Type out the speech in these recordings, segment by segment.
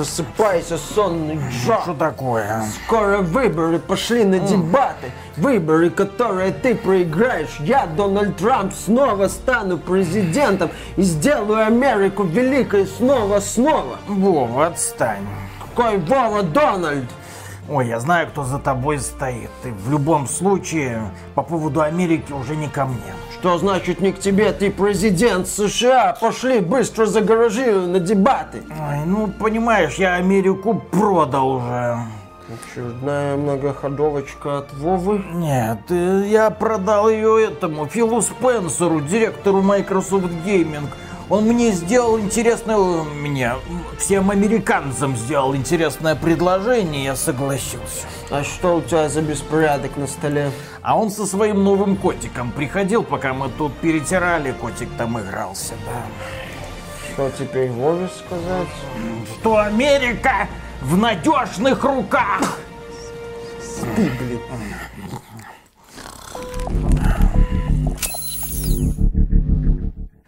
Просыпайся, сонный Джо. Что такое? Скоро выборы пошли на дебаты. Выборы, которые ты проиграешь. Я, Дональд Трамп, снова стану президентом и сделаю Америку великой снова-снова. Вова, отстань. Какой Вова Дональд? Ой, я знаю, кто за тобой стоит. Ты в любом случае по поводу Америки уже не ко мне. Что значит не к тебе, ты президент США? Пошли быстро за гаражи на дебаты. Ой, ну, понимаешь, я Америку продал уже. Очередная многоходовочка от Вовы. Нет, э, я продал ее этому, Филу Спенсеру, директору Microsoft Gaming. Он мне сделал интересное, мне, всем американцам сделал интересное предложение, я согласился. А что у тебя за беспорядок на столе? А он со своим новым котиком приходил, пока мы тут перетирали, котик там игрался, да. Что теперь Вове сказать? Что Америка в надежных руках. Ты, блин.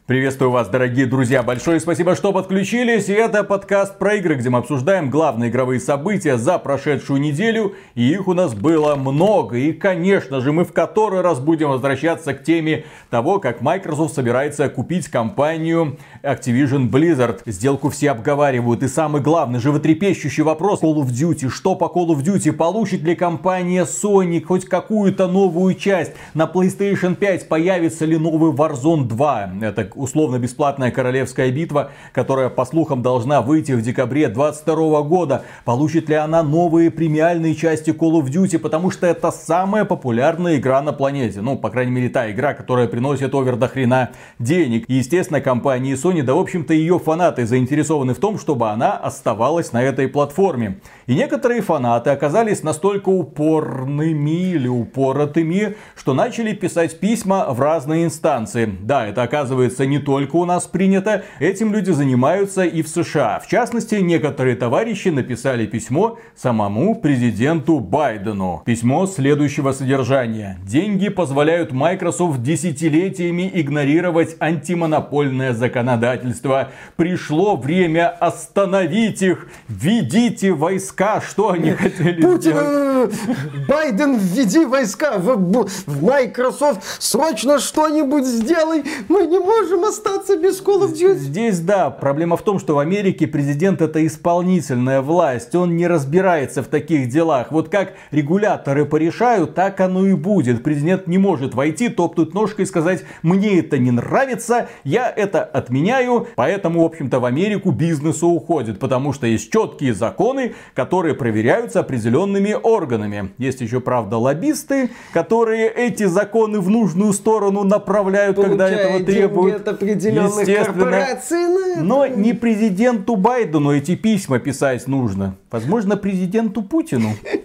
Приветствую вас, дорогие друзья. Большое спасибо, что подключились. И это подкаст про игры, где мы обсуждаем главные игровые события за прошедшую неделю. И их у нас было много. И, конечно же, мы в который раз будем возвращаться к теме того, как Microsoft собирается купить компанию Activision Blizzard. Сделку все обговаривают. И самый главный, животрепещущий вопрос Call of Duty. Что по Call of Duty? Получит ли компания Sony хоть какую-то новую часть? На PlayStation 5 появится ли новый Warzone 2? Это условно-бесплатная королевская битва, которая, по слухам, должна выйти в декабре 2022 года. Получит ли она новые премиальные части Call of Duty, потому что это самая популярная игра на планете. Ну, по крайней мере, та игра, которая приносит овер до хрена денег. И, естественно, компания Sony, да, в общем-то, ее фанаты заинтересованы в том, чтобы она оставалась на этой платформе. И некоторые фанаты оказались настолько упорными или упоротыми, что начали писать письма в разные инстанции. Да, это оказывается не только у нас принято, этим люди занимаются и в США. В частности, некоторые товарищи написали письмо самому президенту Байдену. Письмо следующего содержания. Деньги позволяют Microsoft десятилетиями игнорировать антимонопольное законодательство. Пришло время остановить их. Введите войска. Что они хотели Путин, сделать? э, Байден, введи войска в, в Microsoft. Срочно что-нибудь сделай. Мы не можем остаться без Call of Duty. Здесь да, проблема в том, что в Америке президент это исполнительная власть, он не разбирается в таких делах. Вот как регуляторы порешают, так оно и будет. Президент не может войти, топнуть ножкой и сказать, мне это не нравится, я это отменяю. Поэтому, в общем-то, в Америку бизнесу уходит, потому что есть четкие законы, которые проверяются определенными органами. Есть еще, правда, лоббисты, которые эти законы в нужную сторону направляют, когда Получая этого деньги требуют. от определенных Естественно. это. Но не президенту Байдену эти письма писать нужно. Возможно, президенту Путину.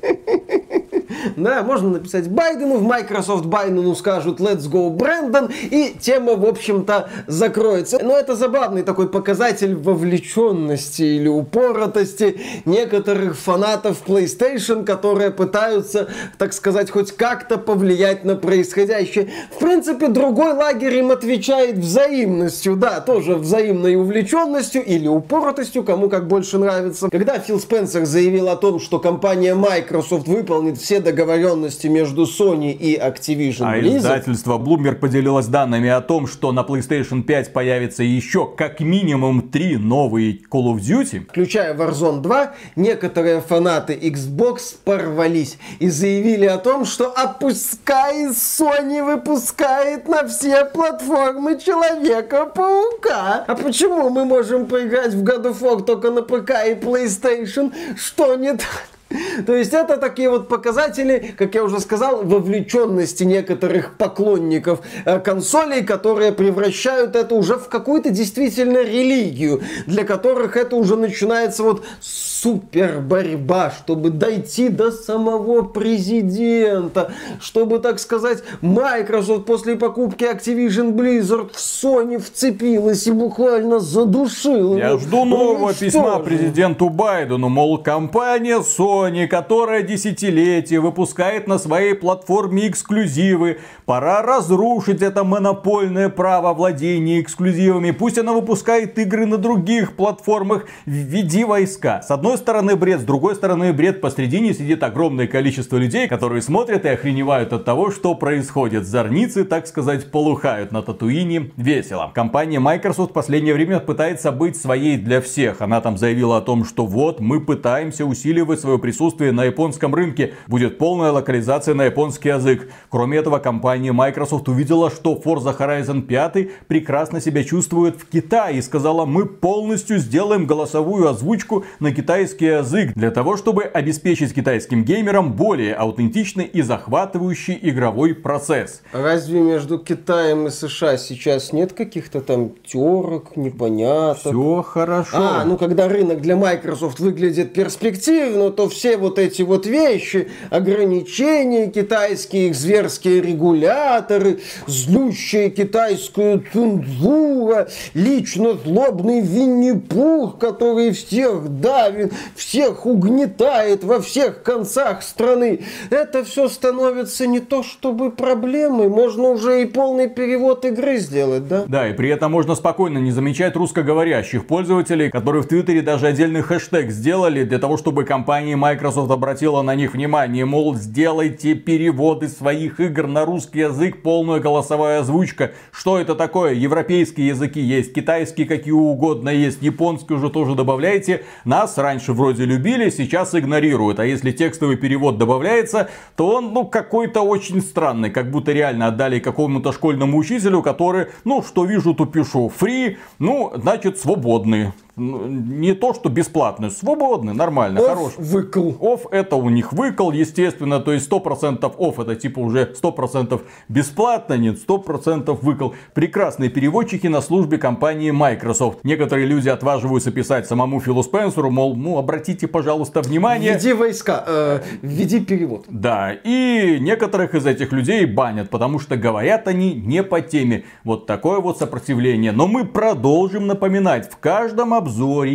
Да, можно написать Байдену, в Microsoft Байдену скажут Let's go, Брэндон, и тема, в общем-то, закроется. Но это забавный такой показатель вовлеченности или упоротости некоторых фанатов PlayStation, которые пытаются, так сказать, хоть как-то повлиять на происходящее. В принципе, другой лагерь им отвечает взаимностью, да, тоже взаимной увлеченностью или упоротостью, кому как больше нравится. Когда Фил Спенсер заявил о том, что компания Microsoft выполнит все договоренности между Sony и Activision А Blizzard, издательство Bloomberg поделилось данными о том, что на PlayStation 5 появится еще как минимум три новые Call of Duty. включая Warzone 2, некоторые фанаты Xbox порвались и заявили о том, что а пускай Sony выпускает на все платформы Человека-паука. А почему мы можем поиграть в God of War только на ПК и PlayStation? Что не так? То есть это такие вот показатели, как я уже сказал, вовлеченности некоторых поклонников э, консолей, которые превращают это уже в какую-то действительно религию, для которых это уже начинается вот супер борьба, чтобы дойти до самого президента, чтобы, так сказать, Microsoft после покупки Activision Blizzard в Sony вцепилась и буквально задушила. Я жду нового уничтожила. письма президенту Байдену, мол, компания Sony Sony, которая десятилетия выпускает на своей платформе эксклюзивы. Пора разрушить это монопольное право владения эксклюзивами. Пусть она выпускает игры на других платформах. Введи войска. С одной стороны бред, с другой стороны бред. Посредине сидит огромное количество людей, которые смотрят и охреневают от того, что происходит. Зорницы, так сказать, полухают на Татуине. Весело. Компания Microsoft в последнее время пытается быть своей для всех. Она там заявила о том, что вот мы пытаемся усиливать свое присутствие на японском рынке. Будет полная локализация на японский язык. Кроме этого, компания Microsoft увидела, что Forza Horizon 5 прекрасно себя чувствует в Китае и сказала, мы полностью сделаем голосовую озвучку на китайский язык для того, чтобы обеспечить китайским геймерам более аутентичный и захватывающий игровой процесс. Разве между Китаем и США сейчас нет каких-то там терок, непоняток? Все хорошо. А, ну когда рынок для Microsoft выглядит перспективно, то все вот эти вот вещи, ограничения китайские, их зверские регуляторы, злющая китайскую цензура, лично злобный Винни-Пух, который всех давит, всех угнетает во всех концах страны. Это все становится не то чтобы проблемой, можно уже и полный перевод игры сделать, да? Да, и при этом можно спокойно не замечать русскоговорящих пользователей, которые в Твиттере даже отдельный хэштег сделали для того, чтобы компания Microsoft обратила на них внимание. Мол, сделайте переводы своих игр на русский язык, полная голосовая озвучка. Что это такое? Европейские языки есть, китайские какие угодно есть, японский уже тоже добавляйте. Нас раньше вроде любили, сейчас игнорируют. А если текстовый перевод добавляется, то он, ну, какой-то очень странный. Как будто реально отдали какому-то школьному учителю, который, ну, что вижу, то пишу. Фри, ну, значит, свободный. Ну, не то, что бесплатный, свободный, нормально, Оф, хороший. выкл. Офф это у них выкол, естественно, то есть 100% офф это типа уже 100% бесплатно, нет, 100% выкол. Прекрасные переводчики на службе компании Microsoft. Некоторые люди отваживаются писать самому Филу Спенсеру, мол, ну обратите, пожалуйста, внимание. Введи войска, э, введи перевод. Да, и некоторых из этих людей банят, потому что говорят они не по теме. Вот такое вот сопротивление. Но мы продолжим напоминать в каждом обзоре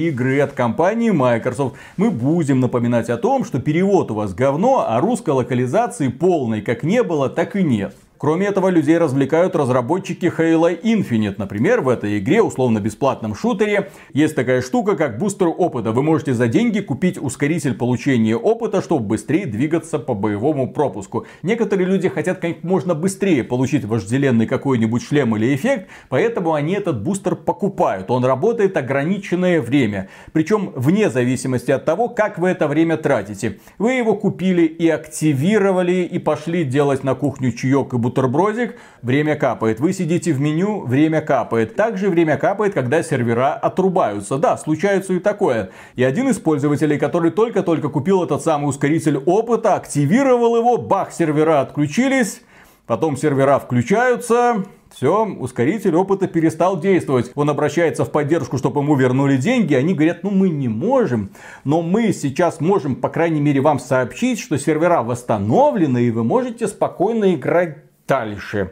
игры от компании Microsoft мы будем напоминать о том, что перевод у вас говно, а русской локализации полной как не было, так и нет. Кроме этого, людей развлекают разработчики Halo Infinite. Например, в этой игре, условно-бесплатном шутере, есть такая штука, как бустер опыта. Вы можете за деньги купить ускоритель получения опыта, чтобы быстрее двигаться по боевому пропуску. Некоторые люди хотят как можно быстрее получить вожделенный какой-нибудь шлем или эффект, поэтому они этот бустер покупают. Он работает ограниченное время. Причем вне зависимости от того, как вы это время тратите. Вы его купили и активировали, и пошли делать на кухню чаек и бутерброд бутербродик, время капает. Вы сидите в меню, время капает. Также время капает, когда сервера отрубаются. Да, случается и такое. И один из пользователей, который только-только купил этот самый ускоритель опыта, активировал его, бах, сервера отключились. Потом сервера включаются, все, ускоритель опыта перестал действовать. Он обращается в поддержку, чтобы ему вернули деньги. Они говорят, ну мы не можем, но мы сейчас можем, по крайней мере, вам сообщить, что сервера восстановлены, и вы можете спокойно играть дальше.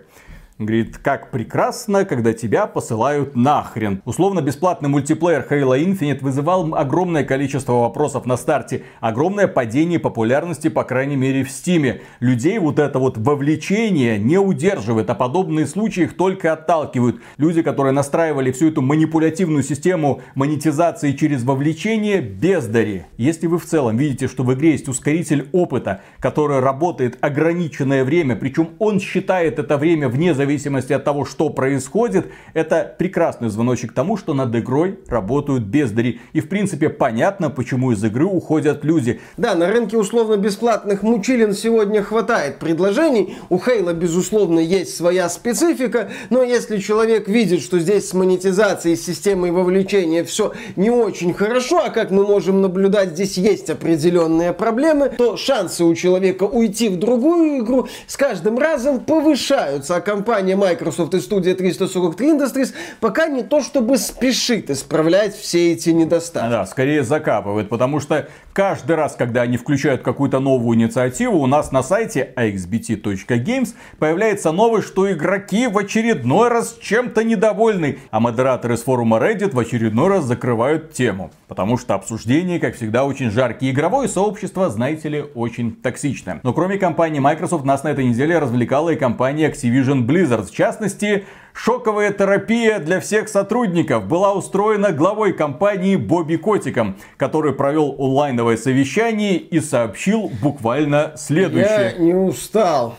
Говорит, как прекрасно, когда тебя посылают нахрен. Условно бесплатный мультиплеер Halo Infinite вызывал огромное количество вопросов на старте. Огромное падение популярности, по крайней мере, в Стиме. Людей вот это вот вовлечение не удерживает, а подобные случаи их только отталкивают. Люди, которые настраивали всю эту манипулятивную систему монетизации через вовлечение, бездари. Если вы в целом видите, что в игре есть ускоритель опыта, который работает ограниченное время, причем он считает это время вне зависимости зависимости от того, что происходит, это прекрасный звоночек тому, что над игрой работают бездари. И в принципе понятно, почему из игры уходят люди. Да, на рынке условно-бесплатных мучилин сегодня хватает предложений. У Хейла, безусловно, есть своя специфика, но если человек видит, что здесь с монетизацией, с системой вовлечения все не очень хорошо, а как мы можем наблюдать, здесь есть определенные проблемы, то шансы у человека уйти в другую игру с каждым разом повышаются, а компания компания Microsoft и студия 343 Industries пока не то чтобы спешит исправлять все эти недостатки. Да, скорее закапывает, потому что каждый раз, когда они включают какую-то новую инициативу, у нас на сайте axbt.games появляется новость, что игроки в очередной раз чем-то недовольны, а модераторы с форума Reddit в очередной раз закрывают тему. Потому что обсуждения, как всегда, очень жаркие. Игровое сообщество, знаете ли, очень токсичное. Но кроме компании Microsoft, нас на этой неделе развлекала и компания Activision Blizzard. В частности, Шоковая терапия для всех сотрудников была устроена главой компании Бобби Котиком, который провел онлайновое совещание и сообщил буквально следующее. Я не устал.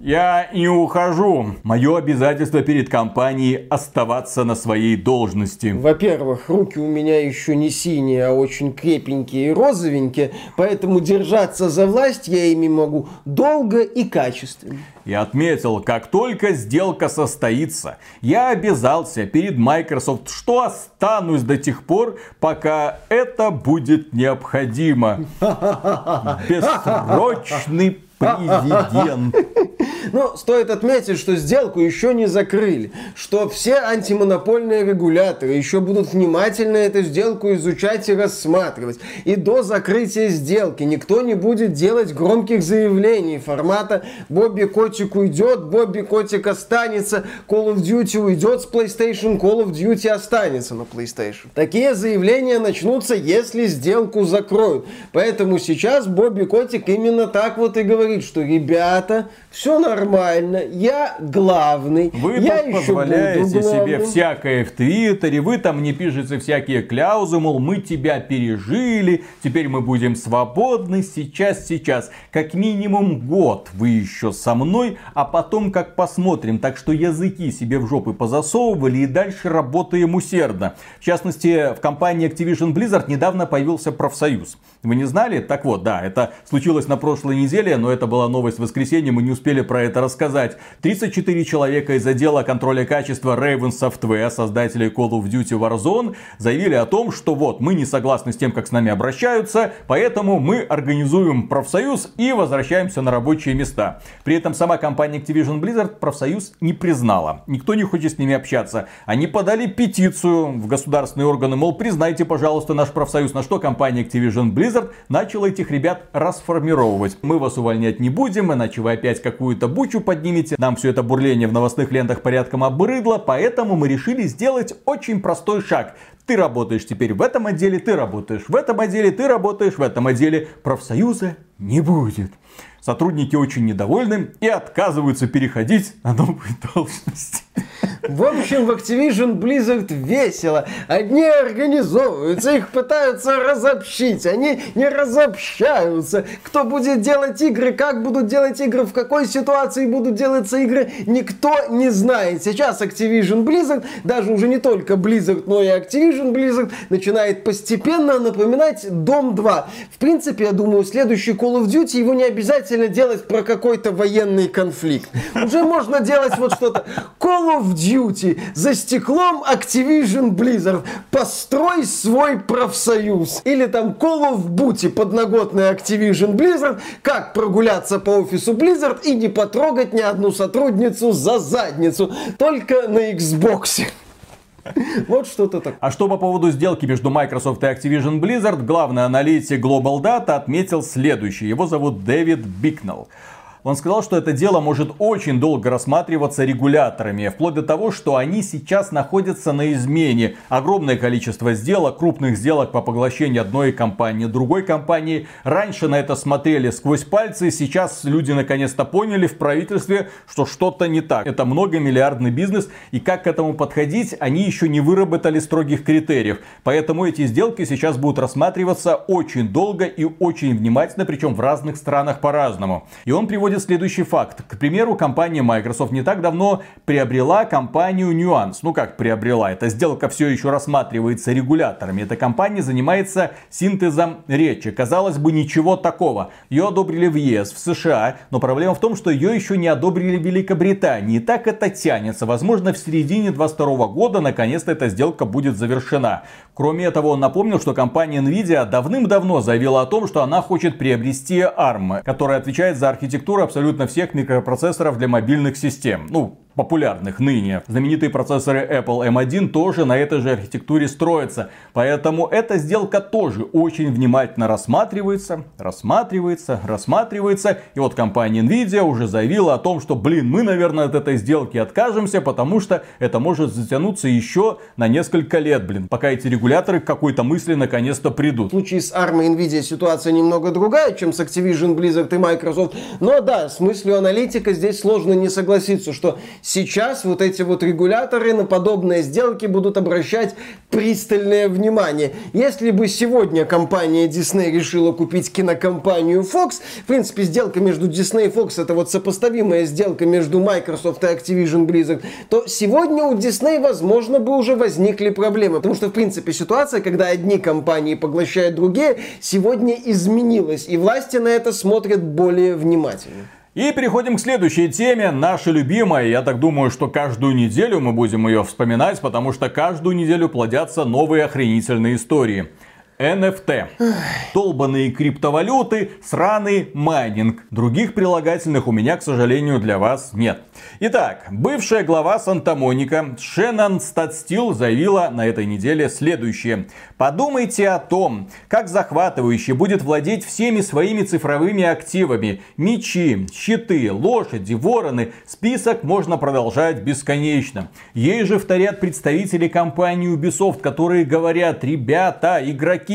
Я не ухожу. Мое обязательство перед компанией оставаться на своей должности. Во-первых, руки у меня еще не синие, а очень крепенькие и розовенькие, поэтому держаться за власть я ими могу долго и качественно. И отметил, как только сделка состоится, я обязался перед Microsoft, что останусь до тех пор, пока это будет необходимо. Бессрочный президент. Но стоит отметить, что сделку еще не закрыли, что все антимонопольные регуляторы еще будут внимательно эту сделку изучать и рассматривать. И до закрытия сделки никто не будет делать громких заявлений формата «Бобби Котик уйдет», «Бобби Котик останется», «Call of Duty уйдет с PlayStation», «Call of Duty останется на PlayStation». Такие заявления начнутся, если сделку закроют. Поэтому сейчас Бобби Котик именно так вот и говорит, что ребята, все нормально, я главный, Вы я позволяете себе всякое в Твиттере, вы там не пишете всякие кляузы, мол, мы тебя пережили, теперь мы будем свободны, сейчас, сейчас. Как минимум год вы еще со мной, а потом как посмотрим. Так что языки себе в жопы позасовывали и дальше работаем усердно. В частности, в компании Activision Blizzard недавно появился профсоюз. Вы не знали? Так вот, да, это случилось на прошлой неделе, но это была новость в воскресенье, мы не успели про это рассказать. 34 человека из отдела контроля качества Raven Software, создателей Call of Duty Warzone, заявили о том, что вот, мы не согласны с тем, как с нами обращаются, поэтому мы организуем профсоюз и возвращаемся на рабочие места. При этом сама компания Activision Blizzard профсоюз не признала. Никто не хочет с ними общаться. Они подали петицию в государственные органы, мол, признайте, пожалуйста, наш профсоюз. На что компания Activision Blizzard начала этих ребят расформировывать. Мы вас увольнять не будем, иначе вы опять какую-то бучу поднимете. Нам все это бурление в новостных лентах порядком обрыдло, поэтому мы решили сделать очень простой шаг. Ты работаешь теперь в этом отделе, ты работаешь в этом отделе, ты работаешь в этом отделе. Профсоюза не будет. Сотрудники очень недовольны и отказываются переходить на новые должности. В общем, в Activision Blizzard весело. Одни организовываются, их пытаются разобщить, они не разобщаются. Кто будет делать игры, как будут делать игры, в какой ситуации будут делаться игры, никто не знает. Сейчас Activision Blizzard, даже уже не только Blizzard, но и Activision Blizzard, начинает постепенно напоминать Дом 2. В принципе, я думаю, следующий Call of Duty его не обязательно делать про какой-то военный конфликт. Уже можно делать вот что-то. Call of Duty. За стеклом Activision Blizzard. Построй свой профсоюз. Или там Call of Duty. Подноготная Activision Blizzard. Как прогуляться по офису Blizzard и не потрогать ни одну сотрудницу за задницу. Только на Xbox. Вот что-то такое. А что по поводу сделки между Microsoft и Activision Blizzard, главный аналитик Global Data отметил следующее. Его зовут Дэвид Бикнелл. Он сказал, что это дело может очень долго рассматриваться регуляторами, вплоть до того, что они сейчас находятся на измене. Огромное количество сделок, крупных сделок по поглощению одной компании, другой компании. Раньше на это смотрели сквозь пальцы, сейчас люди наконец-то поняли в правительстве, что что-то не так. Это многомиллиардный бизнес, и как к этому подходить, они еще не выработали строгих критериев. Поэтому эти сделки сейчас будут рассматриваться очень долго и очень внимательно, причем в разных странах по-разному. И он приводит следующий факт. К примеру, компания Microsoft не так давно приобрела компанию Nuance. Ну как приобрела? Эта сделка все еще рассматривается регуляторами. Эта компания занимается синтезом речи. Казалось бы, ничего такого. Ее одобрили в ЕС, в США, но проблема в том, что ее еще не одобрили в Великобритании. И так это тянется. Возможно, в середине 2022 года наконец-то эта сделка будет завершена. Кроме этого, он напомнил, что компания Nvidia давным-давно заявила о том, что она хочет приобрести ARM, которая отвечает за архитектуру абсолютно всех микропроцессоров для мобильных систем. Ну, популярных ныне. Знаменитые процессоры Apple M1 тоже на этой же архитектуре строятся. Поэтому эта сделка тоже очень внимательно рассматривается, рассматривается, рассматривается. И вот компания Nvidia уже заявила о том, что, блин, мы, наверное, от этой сделки откажемся, потому что это может затянуться еще на несколько лет, блин, пока эти регуляторы к какой-то мысли наконец-то придут. В случае с ARM и Nvidia ситуация немного другая, чем с Activision, Blizzard и Microsoft. Но да, с мыслью аналитика здесь сложно не согласиться, что сейчас вот эти вот регуляторы на подобные сделки будут обращать пристальное внимание. Если бы сегодня компания Disney решила купить кинокомпанию Fox, в принципе, сделка между Disney и Fox это вот сопоставимая сделка между Microsoft и Activision Blizzard, то сегодня у Disney, возможно, бы уже возникли проблемы. Потому что, в принципе, ситуация, когда одни компании поглощают другие, сегодня изменилась. И власти на это смотрят более внимательно. И переходим к следующей теме, наша любимая. Я так думаю, что каждую неделю мы будем ее вспоминать, потому что каждую неделю плодятся новые охренительные истории. NFT. Долбанные криптовалюты, сраный майнинг. Других прилагательных у меня, к сожалению, для вас нет. Итак, бывшая глава Санта-Моника Шеннон Статстил заявила на этой неделе следующее. Подумайте о том, как захватывающе будет владеть всеми своими цифровыми активами. Мечи, щиты, лошади, вороны. Список можно продолжать бесконечно. Ей же вторят представители компании Ubisoft, которые говорят, ребята, игроки,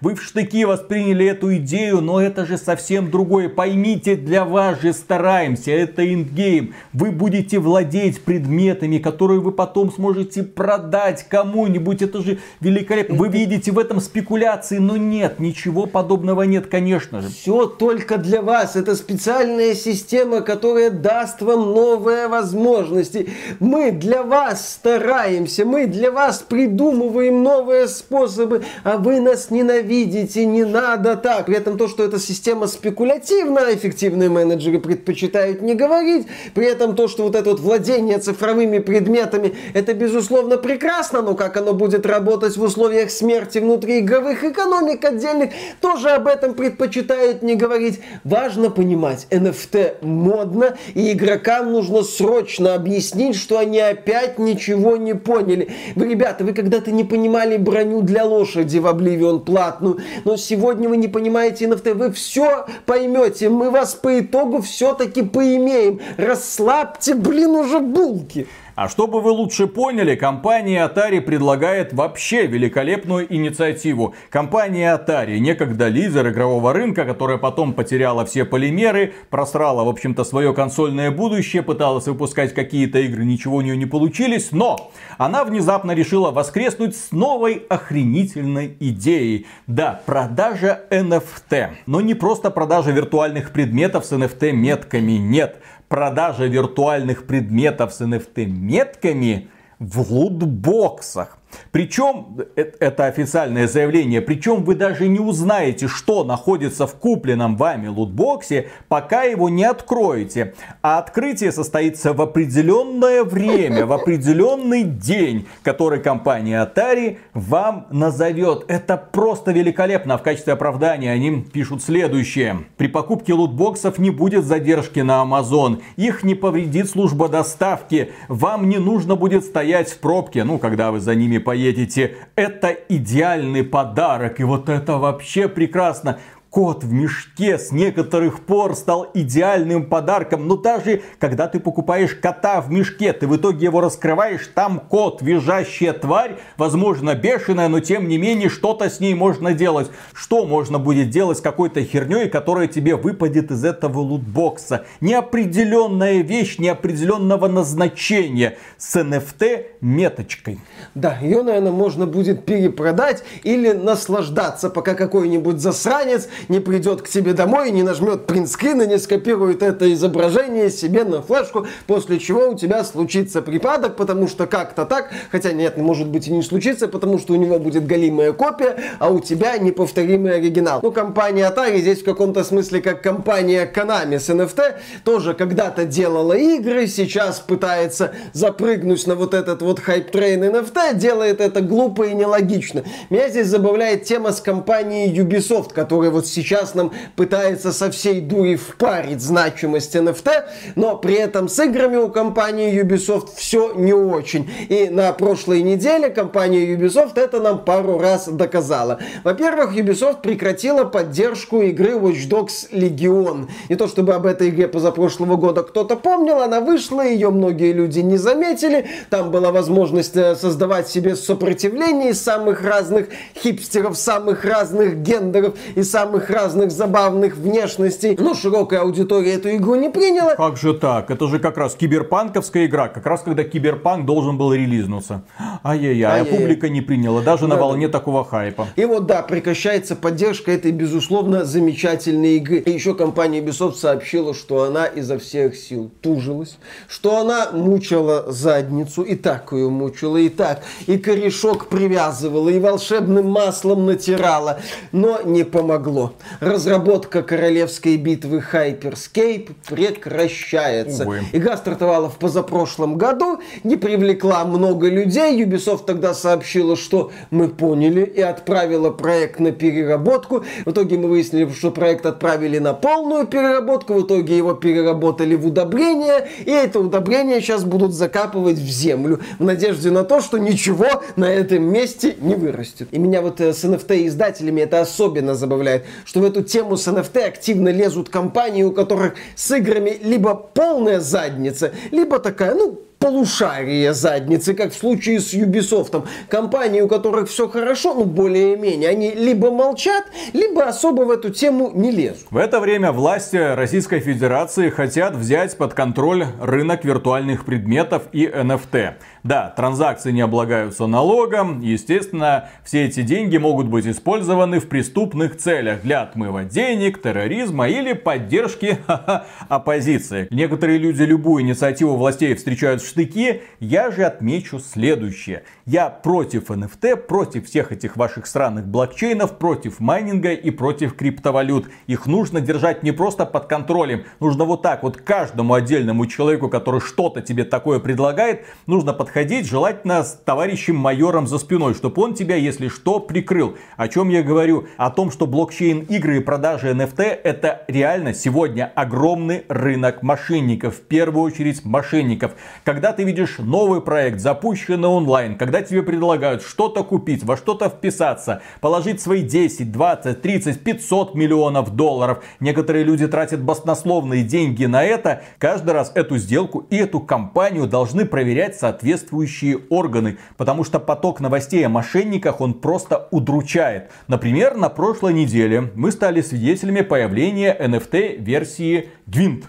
вы в штыки восприняли эту идею, но это же совсем другое. Поймите, для вас же стараемся, это ингейм. Вы будете владеть предметами, которые вы потом сможете продать кому-нибудь. Это же великолепно. Вы видите в этом спекуляции, но нет, ничего подобного нет, конечно же. Все только для вас. Это специальная система, которая даст вам новые возможности. Мы для вас стараемся, мы для вас придумываем новые способы, а вы нас ненавидите, не надо так. При этом то, что эта система спекулятивна, эффективные менеджеры предпочитают не говорить. При этом то, что вот это вот владение цифровыми предметами, это безусловно прекрасно, но как оно будет работать в условиях смерти смерти внутриигровых экономик отдельных тоже об этом предпочитают не говорить. Важно понимать, NFT модно, и игрокам нужно срочно объяснить, что они опять ничего не поняли. Вы, ребята, вы когда-то не понимали броню для лошади в Обливион платную, но сегодня вы не понимаете NFT, вы все поймете, мы вас по итогу все-таки поимеем. Расслабьте, блин, уже булки. А чтобы вы лучше поняли, компания Atari предлагает вообще великолепную инициативу. Компания Atari, некогда лидер игрового рынка, которая потом потеряла все полимеры, просрала, в общем-то, свое консольное будущее, пыталась выпускать какие-то игры, ничего у нее не получились, но она внезапно решила воскреснуть с новой охренительной идеей. Да, продажа NFT. Но не просто продажа виртуальных предметов с NFT-метками, нет продажа виртуальных предметов с NFT-метками в лутбоксах. Причем, э, это официальное заявление, причем вы даже не узнаете, что находится в купленном вами лутбоксе, пока его не откроете. А открытие состоится в определенное время, в определенный день, который компания Atari вам назовет. Это просто великолепно. В качестве оправдания они пишут следующее. При покупке лутбоксов не будет задержки на Amazon. Их не повредит служба доставки. Вам не нужно будет стоять в пробке, ну, когда вы за ними поедете. Это идеальный подарок. И вот это вообще прекрасно. Кот в мешке с некоторых пор стал идеальным подарком. Но даже когда ты покупаешь кота в мешке, ты в итоге его раскрываешь, там кот, визжащая тварь, возможно бешеная, но тем не менее что-то с ней можно делать. Что можно будет делать с какой-то херней, которая тебе выпадет из этого лутбокса? Неопределенная вещь, неопределенного назначения с NFT меточкой. Да, ее, наверное, можно будет перепродать или наслаждаться, пока какой-нибудь засранец не придет к тебе домой, не нажмет принтскрин и не скопирует это изображение себе на флешку, после чего у тебя случится припадок, потому что как-то так, хотя нет, может быть и не случится, потому что у него будет галимая копия, а у тебя неповторимый оригинал. Ну, компания Atari здесь в каком-то смысле как компания Konami с NFT, тоже когда-то делала игры, сейчас пытается запрыгнуть на вот этот вот hype train NFT, делает это глупо и нелогично. Меня здесь забавляет тема с компанией Ubisoft, которая вот сейчас нам пытается со всей дури впарить значимость NFT, но при этом с играми у компании Ubisoft все не очень. И на прошлой неделе компания Ubisoft это нам пару раз доказала. Во-первых, Ubisoft прекратила поддержку игры Watch Dogs Legion. Не то чтобы об этой игре позапрошлого года кто-то помнил, она вышла, ее многие люди не заметили. Там была возможность э, создавать себе сопротивление из самых разных хипстеров, самых разных гендеров и самых разных забавных внешностей. Но широкая аудитория эту игру не приняла. Как же так? Это же как раз киберпанковская игра, как раз когда киберпанк должен был релизнуться. Ай-яй-яй, а публика не приняла, даже на волне такого хайпа. И вот да, прекращается поддержка этой, безусловно, замечательной игры. И еще компания Ubisoft сообщила, что она изо всех сил тужилась, что она мучила задницу, и так ее мучила, и так, и корешок привязывала, и волшебным маслом натирала, но не помогло. Разработка королевской битвы Hyperscape прекращается. Увы. Игра стартовала в позапрошлом году, не привлекла много людей, Ubisoft тогда сообщила, что мы поняли и отправила проект на переработку. В итоге мы выяснили, что проект отправили на полную переработку, в итоге его переработали в удобрение, и это удобрение сейчас будут закапывать в землю в надежде на то, что ничего на этом месте не вырастет. И меня вот э, с NFT-издателями это особенно забавляет, что в эту тему с NFT активно лезут компании, у которых с играми либо полная задница, либо такая, ну, полушария задницы, как в случае с Ubisoft. Компании, у которых все хорошо, ну более-менее, они либо молчат, либо особо в эту тему не лезут. В это время власти Российской Федерации хотят взять под контроль рынок виртуальных предметов и NFT. Да, транзакции не облагаются налогом. Естественно, все эти деньги могут быть использованы в преступных целях для отмыва денег, терроризма или поддержки оппозиции. Некоторые люди любую инициативу властей встречают в штыки. Я же отмечу следующее. Я против NFT, против всех этих ваших странных блокчейнов, против майнинга и против криптовалют. Их нужно держать не просто под контролем. Нужно вот так вот каждому отдельному человеку, который что-то тебе такое предлагает, нужно подходить ходить, желательно с товарищем майором за спиной, чтобы он тебя, если что, прикрыл. О чем я говорю? О том, что блокчейн игры и продажи NFT это реально сегодня огромный рынок мошенников. В первую очередь мошенников. Когда ты видишь новый проект, запущенный онлайн, когда тебе предлагают что-то купить, во что-то вписаться, положить свои 10, 20, 30, 500 миллионов долларов. Некоторые люди тратят баснословные деньги на это. Каждый раз эту сделку и эту компанию должны проверять соответствующие органы, потому что поток новостей о мошенниках он просто удручает. Например, на прошлой неделе мы стали свидетелями появления NFT-версии Gwent.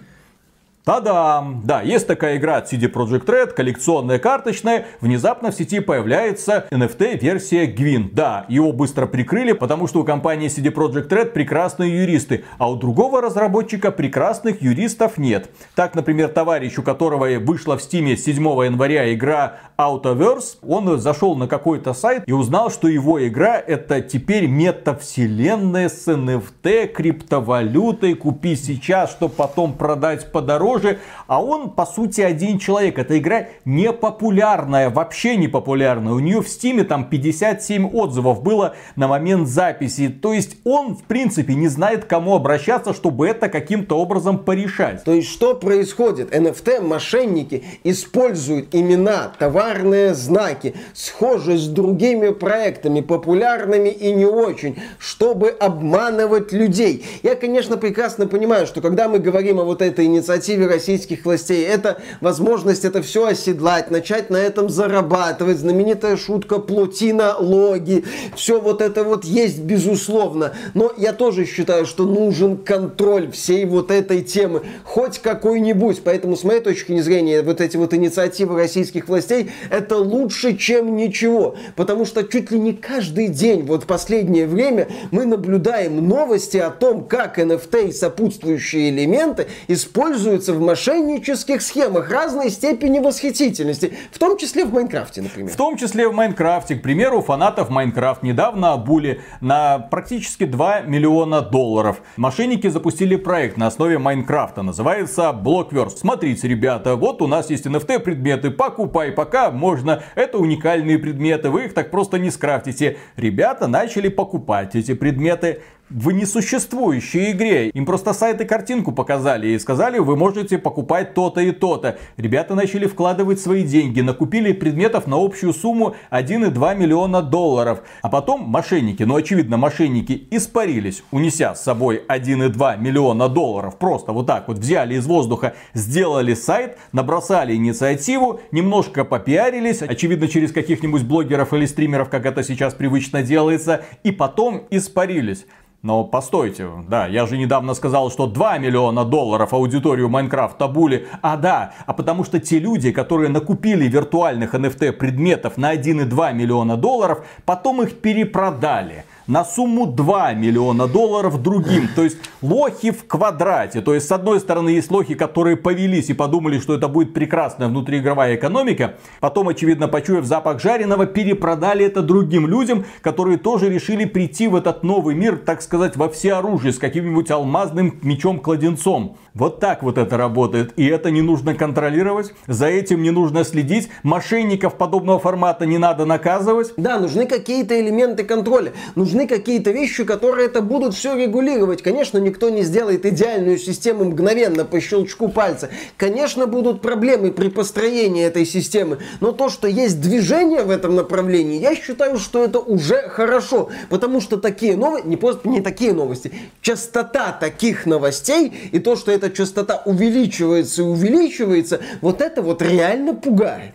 Та-дам! Да, есть такая игра от CD Projekt Red, коллекционная карточная. Внезапно в сети появляется NFT-версия Gwyn. Да, его быстро прикрыли, потому что у компании CD Projekt Red прекрасные юристы, а у другого разработчика прекрасных юристов нет. Так, например, товарищ, у которого вышла в стиме 7 января игра Autoverse, он зашел на какой-то сайт и узнал, что его игра это теперь метавселенная с NFT, криптовалютой. Купи сейчас, чтобы потом продать подороже тоже. А он, по сути, один человек. Эта игра не популярная, вообще не популярная. У нее в стиме там 57 отзывов было на момент записи. То есть он, в принципе, не знает, кому обращаться, чтобы это каким-то образом порешать. То есть что происходит? NFT мошенники используют имена, товарные знаки, схожие с другими проектами, популярными и не очень, чтобы обманывать людей. Я, конечно, прекрасно понимаю, что когда мы говорим о вот этой инициативе российских властей. Это возможность это все оседлать, начать на этом зарабатывать. Знаменитая шутка плотина логи. Все вот это вот есть безусловно. Но я тоже считаю, что нужен контроль всей вот этой темы. Хоть какой-нибудь. Поэтому с моей точки зрения вот эти вот инициативы российских властей это лучше, чем ничего. Потому что чуть ли не каждый день вот в последнее время мы наблюдаем новости о том, как NFT и сопутствующие элементы используются мошеннических схемах разной степени восхитительности, в том числе в Майнкрафте, например. В том числе в Майнкрафте. К примеру, фанатов Майнкрафт недавно обули на практически 2 миллиона долларов. Мошенники запустили проект на основе Майнкрафта, называется Blockverse. Смотрите, ребята, вот у нас есть NFT предметы, покупай пока можно. Это уникальные предметы, вы их так просто не скрафтите. Ребята начали покупать эти предметы в несуществующей игре. Им просто сайт и картинку показали и сказали, вы можете покупать то-то и то-то. Ребята начали вкладывать свои деньги, накупили предметов на общую сумму 1,2 миллиона долларов. А потом мошенники, ну очевидно мошенники, испарились, унеся с собой 1,2 миллиона долларов. Просто вот так вот взяли из воздуха, сделали сайт, набросали инициативу, немножко попиарились, очевидно через каких-нибудь блогеров или стримеров, как это сейчас привычно делается, и потом испарились. Но постойте, да, я же недавно сказал, что 2 миллиона долларов аудиторию Майнкрафта були. А да, а потому что те люди, которые накупили виртуальных NFT предметов на 1,2 миллиона долларов, потом их перепродали на сумму 2 миллиона долларов другим. То есть лохи в квадрате. То есть с одной стороны есть лохи, которые повелись и подумали, что это будет прекрасная внутриигровая экономика. Потом, очевидно, почуяв запах жареного, перепродали это другим людям, которые тоже решили прийти в этот новый мир, так сказать, во все оружие с каким-нибудь алмазным мечом-кладенцом. Вот так вот это работает. И это не нужно контролировать. За этим не нужно следить. Мошенников подобного формата не надо наказывать. Да, нужны какие-то элементы контроля. Нужны какие-то вещи, которые это будут все регулировать. Конечно, никто не сделает идеальную систему мгновенно по щелчку пальца. Конечно, будут проблемы при построении этой системы. Но то, что есть движение в этом направлении, я считаю, что это уже хорошо. Потому что такие новости, не просто не такие новости, частота таких новостей и то, что это эта частота увеличивается и увеличивается, вот это вот реально пугает.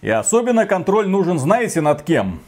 И особенно контроль нужен, знаете, над кем?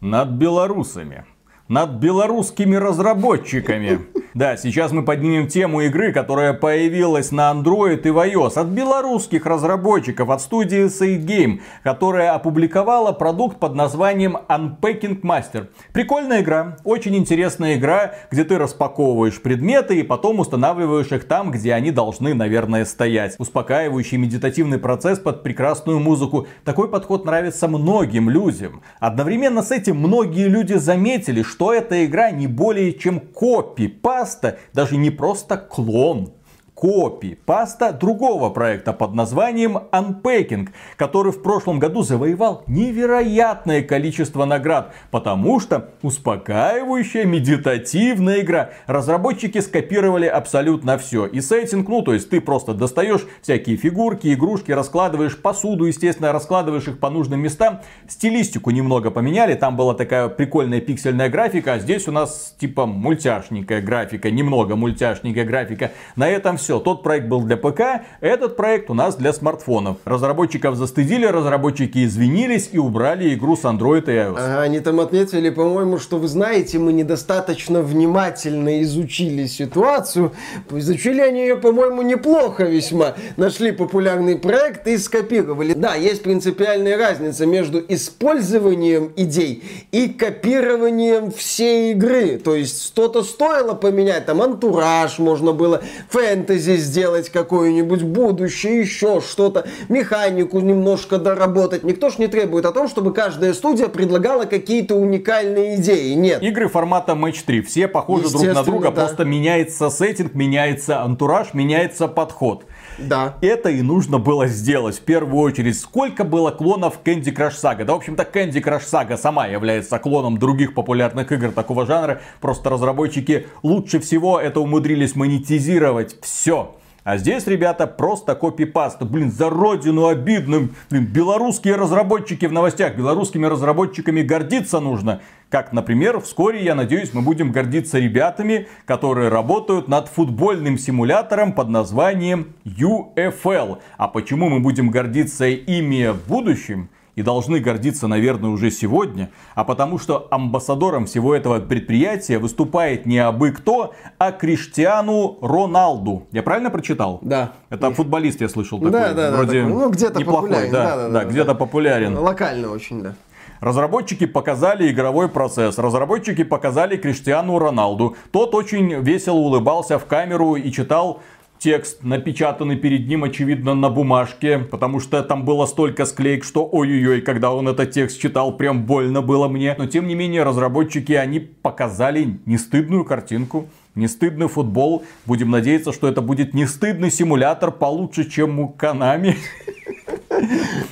Над белорусами над белорусскими разработчиками. Да, сейчас мы поднимем тему игры, которая появилась на Android и в iOS от белорусских разработчиков, от студии Side Game, которая опубликовала продукт под названием Unpacking Master. Прикольная игра, очень интересная игра, где ты распаковываешь предметы и потом устанавливаешь их там, где они должны, наверное, стоять. Успокаивающий медитативный процесс под прекрасную музыку. Такой подход нравится многим людям. Одновременно с этим многие люди заметили, что эта игра не более чем копи-паста, даже не просто клон копий паста другого проекта под названием Unpacking, который в прошлом году завоевал невероятное количество наград, потому что успокаивающая медитативная игра. Разработчики скопировали абсолютно все. И сеттинг, ну то есть ты просто достаешь всякие фигурки, игрушки, раскладываешь посуду, естественно, раскладываешь их по нужным местам. Стилистику немного поменяли, там была такая прикольная пиксельная графика, а здесь у нас типа мультяшненькая графика, немного мультяшненькая графика. На этом все все, тот проект был для ПК, этот проект у нас для смартфонов. Разработчиков застыдили, разработчики извинились и убрали игру с Android и iOS. Ага, они там отметили, по-моему, что вы знаете, мы недостаточно внимательно изучили ситуацию. Изучили они ее, по-моему, неплохо весьма. Нашли популярный проект и скопировали. Да, есть принципиальная разница между использованием идей и копированием всей игры. То есть что-то стоило поменять, там антураж можно было, фэнтези, фэнтези сделать какое-нибудь будущее, еще что-то, механику немножко доработать. Никто ж не требует о том, чтобы каждая студия предлагала какие-то уникальные идеи. Нет. Игры формата Match 3. Все похожи друг на друга, да. просто меняется сеттинг, меняется антураж, меняется подход. Да. Это и нужно было сделать в первую очередь. Сколько было клонов Candy Crush Saga? Да, в общем-то, Candy Crush Saga сама является клоном других популярных игр такого жанра. Просто разработчики лучше всего это умудрились монетизировать все. А здесь, ребята, просто копипаст. Блин, за родину обидно. Блин, белорусские разработчики в новостях. Белорусскими разработчиками гордиться нужно. Как, например, вскоре, я надеюсь, мы будем гордиться ребятами, которые работают над футбольным симулятором под названием UFL. А почему мы будем гордиться ими в будущем? И должны гордиться, наверное, уже сегодня, а потому что амбассадором всего этого предприятия выступает не абы кто, а Криштиану Роналду. Я правильно прочитал? Да. Это футболист, я слышал такой. Да, да, Вроде да. Ну, где-то неплохой, популярен. Да, да, да, да, да, где-то да. популярен. Локально очень, да. Разработчики показали игровой процесс. Разработчики показали Криштиану Роналду. Тот очень весело улыбался в камеру и читал текст, напечатанный перед ним, очевидно, на бумажке, потому что там было столько склеек, что ой-ой-ой, когда он этот текст читал, прям больно было мне. Но, тем не менее, разработчики, они показали не стыдную картинку, не стыдный футбол. Будем надеяться, что это будет не стыдный симулятор получше, чем у Канами.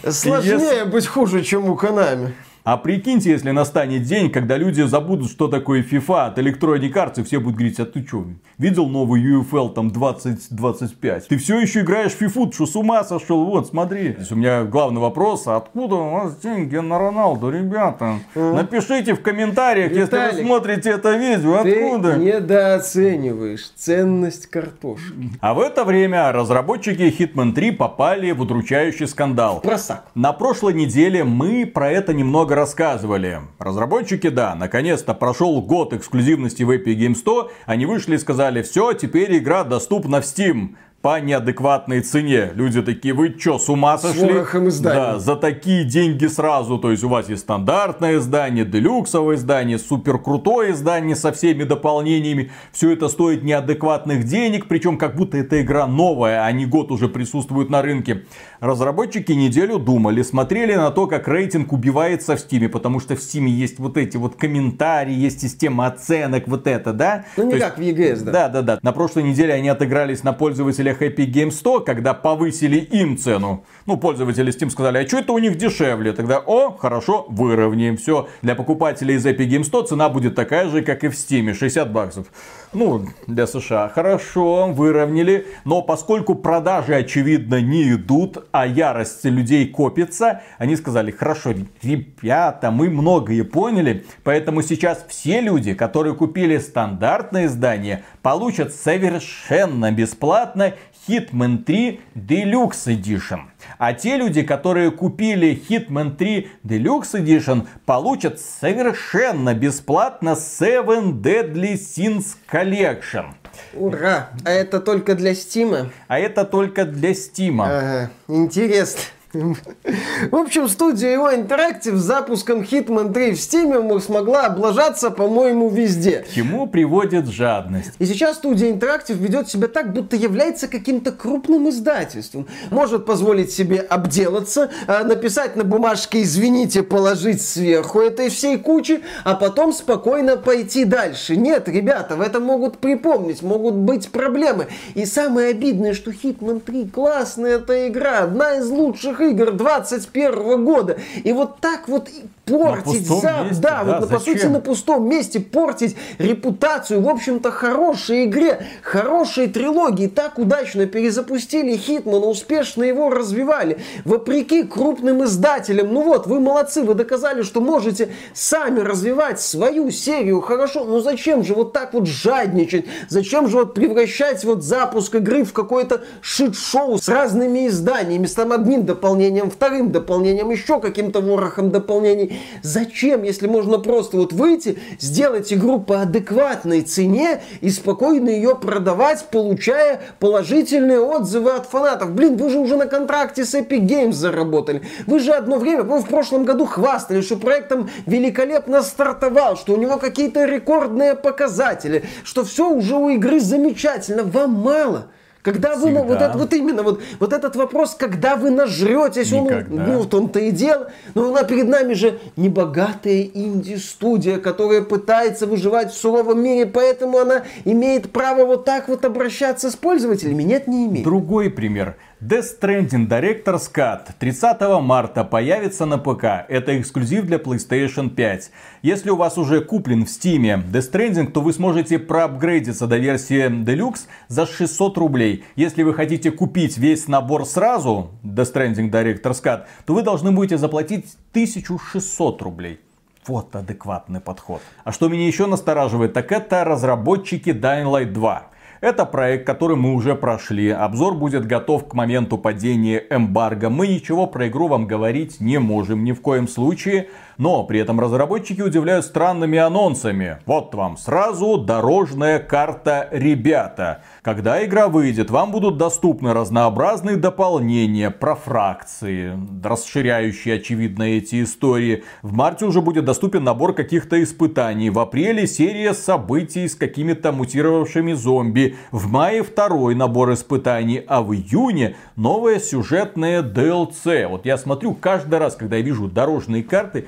Сложнее быть хуже, чем у Канами. А прикиньте, если настанет день, когда люди забудут, что такое FIFA от Electronic Arts, и все будут говорить, а ты что, видел новый UFL там 2025? Ты все еще играешь в FIFA, что с ума сошел? Вот, смотри. Здесь у меня главный вопрос, а откуда у вас деньги на Роналду, ребята? Напишите в комментариях, если вы смотрите это видео, откуда? Ты недооцениваешь ценность картошки. А в это время разработчики Hitman 3 попали в удручающий скандал. Просак. На прошлой неделе мы про это немного рассказывали. Разработчики, да, наконец-то прошел год эксклюзивности в Epic Games 100. Они вышли и сказали, все, теперь игра доступна в Steam по неадекватной цене. Люди такие, вы что, с ума сошли? С да, за такие деньги сразу. То есть у вас есть стандартное издание, делюксовое издание, супер крутое издание со всеми дополнениями. Все это стоит неадекватных денег, причем как будто эта игра новая, а не год уже присутствует на рынке. Разработчики неделю думали, смотрели на то, как рейтинг убивается в Стиме, потому что в Стиме есть вот эти вот комментарии, есть система оценок, вот это, да? Ну не то как есть... в EGS, да? Да, да, да. На прошлой неделе они отыгрались на пользователях Epic Games 100, когда повысили им цену. Ну, пользователи Steam сказали, а что это у них дешевле? Тогда, о, хорошо, выровняем. Все, для покупателей из Epic Games 100 цена будет такая же, как и в Steam, 60 баксов. Ну, для США. Хорошо, выровняли. Но поскольку продажи, очевидно, не идут, а ярость людей копится, они сказали, хорошо, ребята, мы многое поняли, поэтому сейчас все люди, которые купили стандартное издание, получат совершенно бесплатно Hitman 3 Deluxe Edition. А те люди, которые купили Hitman 3 Deluxe Edition, получат совершенно бесплатно Seven Deadly Sins Collection. Ура! А это только для Стима? А это только для Стима. Ага, интересно. В общем, студия его Interactive с запуском Hitman 3 в Steam смогла облажаться, по-моему, везде. К чему приводит жадность? И сейчас студия Interactive ведет себя так, будто является каким-то крупным издательством. Может позволить себе обделаться, а, написать на бумажке «извините», положить сверху этой всей кучи, а потом спокойно пойти дальше. Нет, ребята, в этом могут припомнить, могут быть проблемы. И самое обидное, что Hitman 3 классная эта игра, одна из лучших игр 21 года. И вот так вот портить, за, месте, да, да, вот по сути на пустом месте портить репутацию, в общем-то, хорошей игре, хорошей трилогии. Так удачно перезапустили Хитмана, успешно его развивали, вопреки крупным издателям. Ну вот, вы молодцы, вы доказали, что можете сами развивать свою серию хорошо. Ну зачем же вот так вот жадничать? Зачем же вот превращать вот запуск игры в какое-то шит-шоу с разными изданиями, с там одним дополнением дополнением, вторым дополнением, еще каким-то ворохом дополнений. Зачем, если можно просто вот выйти, сделать игру по адекватной цене и спокойно ее продавать, получая положительные отзывы от фанатов? Блин, вы же уже на контракте с Epic Games заработали. Вы же одно время, вы в прошлом году хвастались, что проектом великолепно стартовал, что у него какие-то рекордные показатели, что все уже у игры замечательно. Вам мало. Когда Всегда. вы, вот, это, вот именно, вот, вот этот вопрос, когда вы нажретесь, он, ну, в том-то и дело. Но она перед нами же небогатая инди-студия, которая пытается выживать в суровом мире, поэтому она имеет право вот так вот обращаться с пользователями. Нет, не имеет. Другой пример. Death Stranding Director's Cut 30 марта появится на ПК. Это эксклюзив для PlayStation 5. Если у вас уже куплен в Steam Death Stranding, то вы сможете проапгрейдиться до версии Deluxe за 600 рублей. Если вы хотите купить весь набор сразу, Death Stranding Director's Cut, то вы должны будете заплатить 1600 рублей. Вот адекватный подход. А что меня еще настораживает, так это разработчики Dying Light 2. Это проект, который мы уже прошли. Обзор будет готов к моменту падения эмбарго. Мы ничего про игру вам говорить не можем ни в коем случае. Но при этом разработчики удивляют странными анонсами. Вот вам сразу дорожная карта ребята. Когда игра выйдет, вам будут доступны разнообразные дополнения про фракции, расширяющие, очевидно, эти истории. В марте уже будет доступен набор каких-то испытаний. В апреле серия событий с какими-то мутировавшими зомби. В мае второй набор испытаний. А в июне новая сюжетная DLC. Вот я смотрю каждый раз, когда я вижу дорожные карты,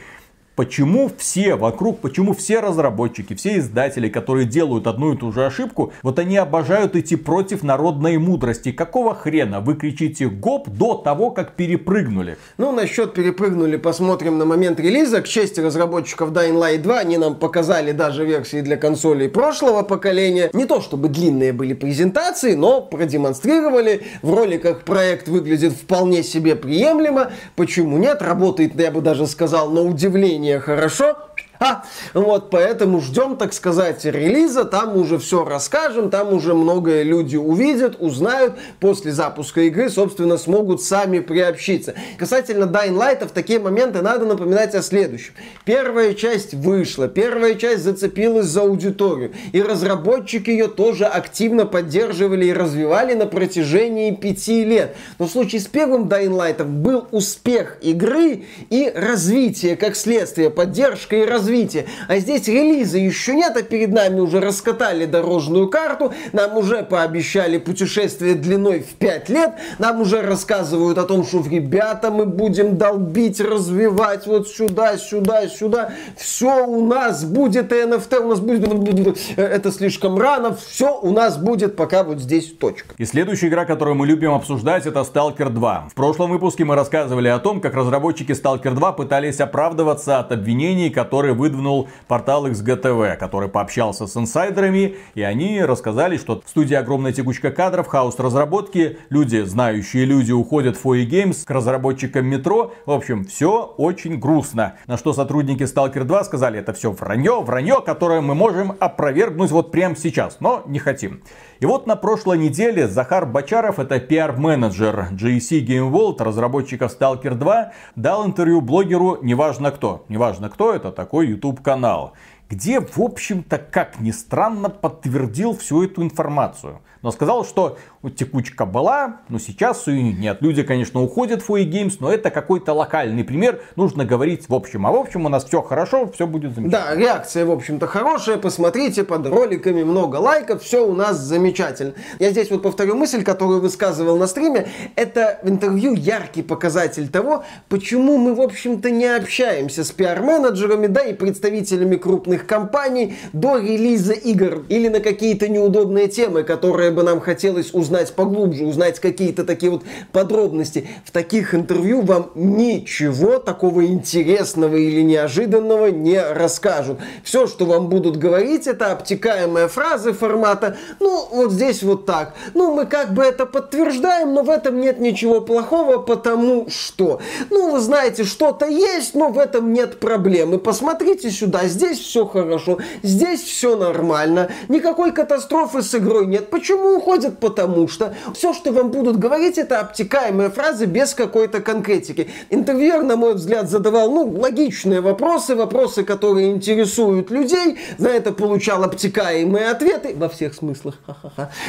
почему все вокруг, почему все разработчики, все издатели, которые делают одну и ту же ошибку, вот они обожают идти против народной мудрости. Какого хрена вы кричите гоп до того, как перепрыгнули? Ну, насчет перепрыгнули, посмотрим на момент релиза. К чести разработчиков Dying Light 2, они нам показали даже версии для консолей прошлого поколения. Не то чтобы длинные были презентации, но продемонстрировали. В роликах проект выглядит вполне себе приемлемо. Почему нет? Работает, я бы даже сказал, на удивление хорошо. А, вот, поэтому ждем, так сказать, релиза, там уже все расскажем, там уже многое люди увидят, узнают, после запуска игры, собственно, смогут сами приобщиться. Касательно Dying Light, в такие моменты надо напоминать о следующем. Первая часть вышла, первая часть зацепилась за аудиторию, и разработчики ее тоже активно поддерживали и развивали на протяжении пяти лет. Но в случае с первым Dying Light был успех игры и развитие, как следствие, поддержка и развитие развитие. А здесь релиза еще нет, а перед нами уже раскатали дорожную карту, нам уже пообещали путешествие длиной в 5 лет, нам уже рассказывают о том, что ребята мы будем долбить, развивать вот сюда, сюда, сюда. Все у нас будет NFT, у нас будет... Это слишком рано, все у нас будет пока вот здесь точка. И следующая игра, которую мы любим обсуждать, это Stalker 2. В прошлом выпуске мы рассказывали о том, как разработчики Stalker 2 пытались оправдываться от обвинений, которые выдвинул портал XGTV, который пообщался с инсайдерами, и они рассказали, что в студии огромная текучка кадров, хаос разработки, люди, знающие люди, уходят в FOE Games к разработчикам метро. В общем, все очень грустно. На что сотрудники Stalker 2 сказали, это все вранье, вранье, которое мы можем опровергнуть вот прямо сейчас, но не хотим. И вот на прошлой неделе Захар Бачаров, это пиар-менеджер GSC Game World, разработчиков Stalker 2, дал интервью блогеру неважно кто. Неважно кто, это такой YouTube канал где, в общем-то, как ни странно, подтвердил всю эту информацию. Но сказал, что текучка была, но сейчас ее нет. Люди, конечно, уходят в FOE Games, но это какой-то локальный пример. Нужно говорить в общем. А в общем у нас все хорошо, все будет замечательно. Да, реакция, в общем-то, хорошая. Посмотрите, под роликами много лайков, все у нас замечательно. Я здесь вот повторю мысль, которую высказывал на стриме. Это интервью яркий показатель того, почему мы, в общем-то, не общаемся с пиар-менеджерами, да, и представителями крупных компаний до релиза игр или на какие-то неудобные темы, которые бы нам хотелось узнать поглубже, узнать какие-то такие вот подробности. В таких интервью вам ничего такого интересного или неожиданного не расскажут. Все, что вам будут говорить, это обтекаемые фразы формата «ну, вот здесь вот так». Ну, мы как бы это подтверждаем, но в этом нет ничего плохого, потому что, ну, вы знаете, что-то есть, но в этом нет проблемы. Посмотрите сюда, здесь все хорошо, здесь все нормально, никакой катастрофы с игрой нет. Почему уходят? Потому что все, что вам будут говорить, это обтекаемые фразы без какой-то конкретики. Интервьюер, на мой взгляд, задавал, ну, логичные вопросы, вопросы, которые интересуют людей, за это получал обтекаемые ответы во всех смыслах.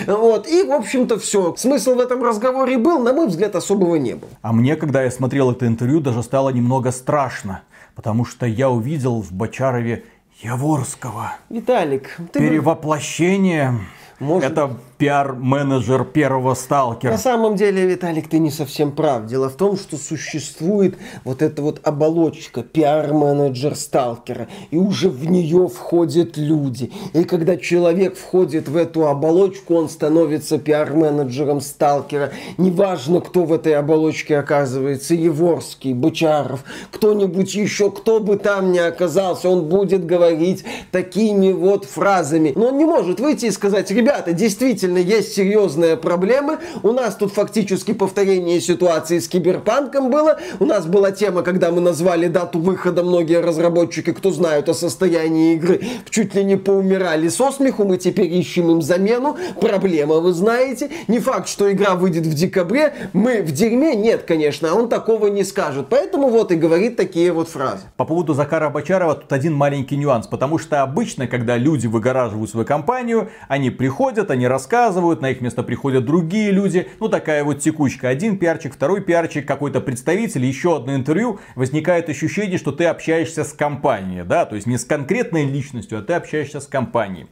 Вот. И, в общем-то, все. Смысл в этом разговоре был, на мой взгляд, особого не было. А мне, когда я смотрел это интервью, даже стало немного страшно. Потому что я увидел в Бочарове Яворского. Виталик, ты... Перевоплощение. Может... Это пиар-менеджер первого сталкера. На самом деле, Виталик, ты не совсем прав. Дело в том, что существует вот эта вот оболочка пиар-менеджер сталкера, и уже в нее входят люди. И когда человек входит в эту оболочку, он становится пиар-менеджером сталкера. Неважно, кто в этой оболочке оказывается, Еворский, Бычаров, кто-нибудь еще, кто бы там ни оказался, он будет говорить такими вот фразами. Но он не может выйти и сказать, ребята, действительно, действительно есть серьезные проблемы. У нас тут фактически повторение ситуации с киберпанком было. У нас была тема, когда мы назвали дату выхода, многие разработчики, кто знают о состоянии игры, чуть ли не поумирали со смеху. Мы теперь ищем им замену. Проблема, вы знаете. Не факт, что игра выйдет в декабре. Мы в дерьме? Нет, конечно. Он такого не скажет. Поэтому вот и говорит такие вот фразы. По поводу Закара Бочарова тут один маленький нюанс. Потому что обычно, когда люди выгораживают свою компанию, они приходят, они рассказывают, отказывают, на их место приходят другие люди. Ну, такая вот текучка. Один пиарчик, второй пиарчик, какой-то представитель, еще одно интервью. Возникает ощущение, что ты общаешься с компанией, да, то есть не с конкретной личностью, а ты общаешься с компанией.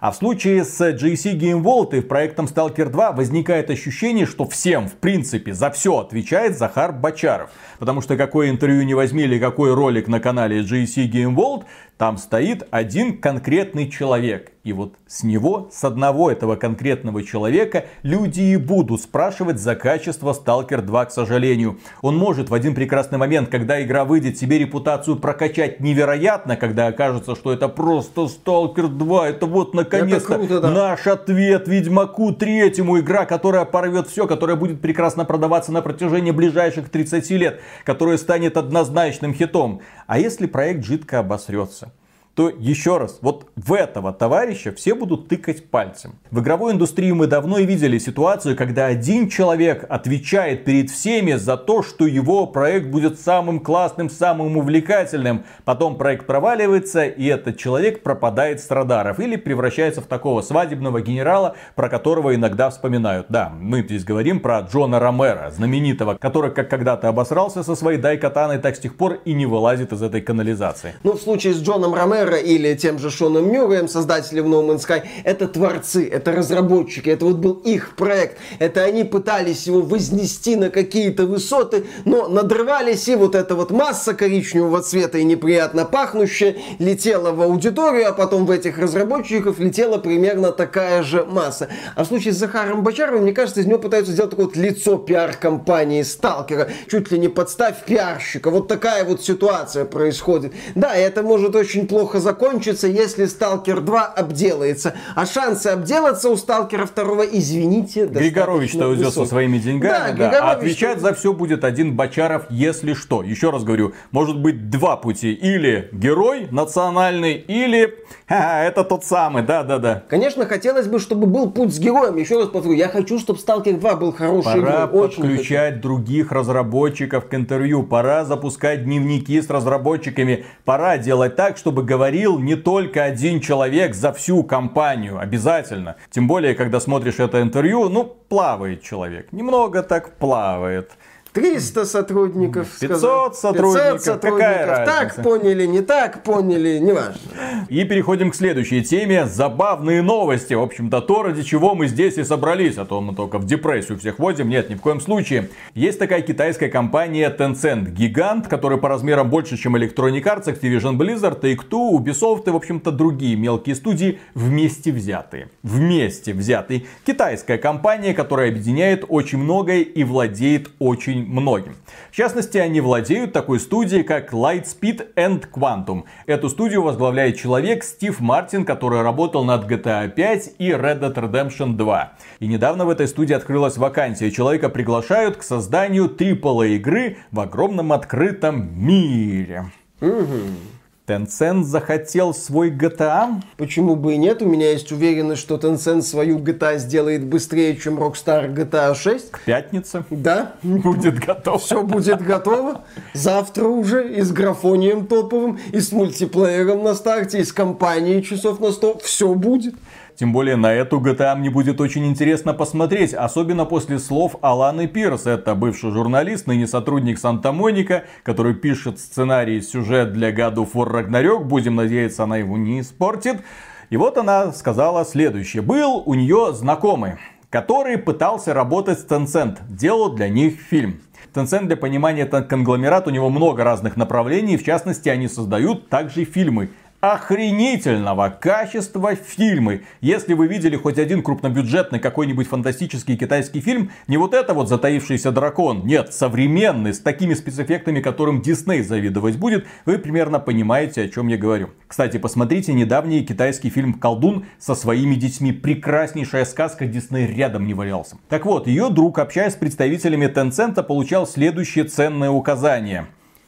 А в случае с GC Game World и проектом Stalker 2 возникает ощущение, что всем, в принципе, за все отвечает Захар Бочаров. Потому что какое интервью не возьми или какой ролик на канале GC Game World, там стоит один конкретный человек. И вот с него, с одного этого конкретного человека, люди и будут спрашивать за качество Stalker 2, к сожалению. Он может в один прекрасный момент, когда игра выйдет, себе репутацию прокачать невероятно, когда окажется, что это просто Stalker 2, это вот наконец-то да. наш ответ Ведьмаку третьему, игра, которая порвет все, которая будет прекрасно продаваться на протяжении ближайших 30 лет, которая станет однозначным хитом. А если проект жидко обосрется? То еще раз, вот в этого товарища все будут тыкать пальцем. В игровой индустрии мы давно и видели ситуацию, когда один человек отвечает перед всеми за то, что его проект будет самым классным, самым увлекательным. Потом проект проваливается, и этот человек пропадает с радаров или превращается в такого свадебного генерала, про которого иногда вспоминают. Да, мы здесь говорим про Джона Ромера, знаменитого, который как когда-то обосрался со своей дайкатаной, так с тех пор и не вылазит из этой канализации. Ну, в случае с Джоном Ромеро Ромеро или тем же Шоном Мюрреем, создателем No Man's Sky, это творцы, это разработчики, это вот был их проект. Это они пытались его вознести на какие-то высоты, но надрывались, и вот эта вот масса коричневого цвета и неприятно пахнущая летела в аудиторию, а потом в этих разработчиков летела примерно такая же масса. А в случае с Захаром Бочаровым, мне кажется, из него пытаются сделать такое вот лицо пиар-компании Сталкера, чуть ли не подставь пиарщика. Вот такая вот ситуация происходит. Да, это может очень плохо плохо закончится, если Сталкер 2 обделается. А шансы обделаться у Сталкера 2, извините, Григорович-то уйдет со своими деньгами, да, да. а отвечать за все будет один Бочаров, если что. Еще раз говорю, может быть два пути. Или герой национальный, или а, это тот самый, да-да-да. Конечно, хотелось бы, чтобы был путь с героем. Еще раз повторю, я хочу, чтобы Сталкер 2 был хороший Пора игрой. подключать хочу. других разработчиков к интервью. Пора запускать дневники с разработчиками. Пора делать так, чтобы говорить говорил не только один человек за всю компанию, обязательно. Тем более, когда смотришь это интервью, ну, плавает человек. Немного так плавает. 300 сотрудников. 500 сказал. сотрудников. 500 сотрудников. Какая разница? Так поняли, не так поняли, неважно. И переходим к следующей теме. Забавные новости. В общем-то, то, ради чего мы здесь и собрались. А то мы только в депрессию всех водим. Нет, ни в коем случае. Есть такая китайская компания Tencent. Гигант, который по размерам больше, чем Electronic Arts, Activision Blizzard, Take-Two, Ubisoft и, в общем-то, другие мелкие студии вместе взятые. Вместе взятые. Китайская компания, которая объединяет очень многое и владеет очень очень многим. В частности, они владеют такой студией, как Lightspeed and Quantum. Эту студию возглавляет человек Стив Мартин, который работал над GTA 5 и Red Dead Redemption 2. И недавно в этой студии открылась вакансия. Человека приглашают к созданию AAA игры в огромном открытом мире. Угу. Tencent захотел свой GTA? Почему бы и нет? У меня есть уверенность, что Tencent свою GTA сделает быстрее, чем Rockstar GTA 6. К пятнице? Да. Будет готово. Все будет готово. Завтра уже и с графонием топовым, и с мультиплеером на старте, и с компанией часов на 100. Все будет. Тем более на эту GTA мне будет очень интересно посмотреть, особенно после слов Аланы Пирс. Это бывший журналист, ныне сотрудник Санта-Моника, который пишет сценарий и сюжет для God of War. Будем надеяться, она его не испортит. И вот она сказала следующее. Был у нее знакомый, который пытался работать с Tencent, делал для них фильм. Tencent для понимания это конгломерат, у него много разных направлений, в частности они создают также фильмы охренительного качества фильмы. Если вы видели хоть один крупнобюджетный какой-нибудь фантастический китайский фильм, не вот это вот затаившийся дракон, нет, современный, с такими спецэффектами, которым Дисней завидовать будет, вы примерно понимаете, о чем я говорю. Кстати, посмотрите недавний китайский фильм «Колдун» со своими детьми. Прекраснейшая сказка, Дисней рядом не валялся. Так вот, ее друг, общаясь с представителями Tencent, получал следующее ценное указание.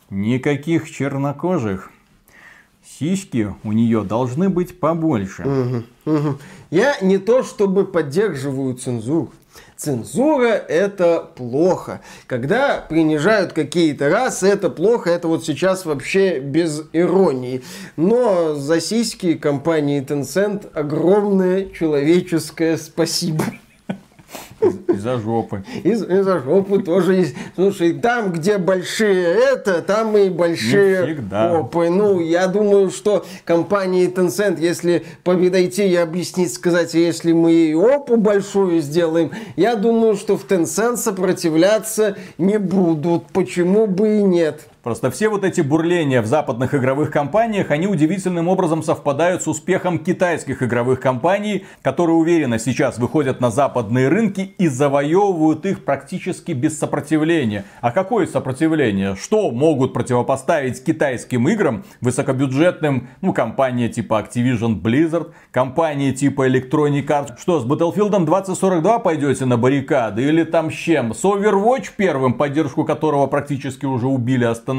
Никаких чернокожих сиськи у нее должны быть побольше. Угу, угу. Я не то чтобы поддерживаю цензуру. Цензура это плохо. Когда принижают какие-то расы, это плохо. Это вот сейчас вообще без иронии. Но за сиськи компании Tencent огромное человеческое спасибо. Из-за жопы. Из- Из-за жопы тоже есть. Слушай, там, где большие это, там и большие попы. Ну, я думаю, что компании Tencent, если подойти и объяснить, сказать, если мы и опу большую сделаем, я думаю, что в Tencent сопротивляться не будут. Почему бы и нет? Просто все вот эти бурления в западных игровых компаниях, они удивительным образом совпадают с успехом китайских игровых компаний, которые уверенно сейчас выходят на западные рынки и завоевывают их практически без сопротивления. А какое сопротивление? Что могут противопоставить китайским играм, высокобюджетным, ну, компания типа Activision Blizzard, компания типа Electronic Arts? Что, с Battlefield 2042 пойдете на баррикады? Или там с чем? С Overwatch первым, поддержку которого практически уже убили, остановили?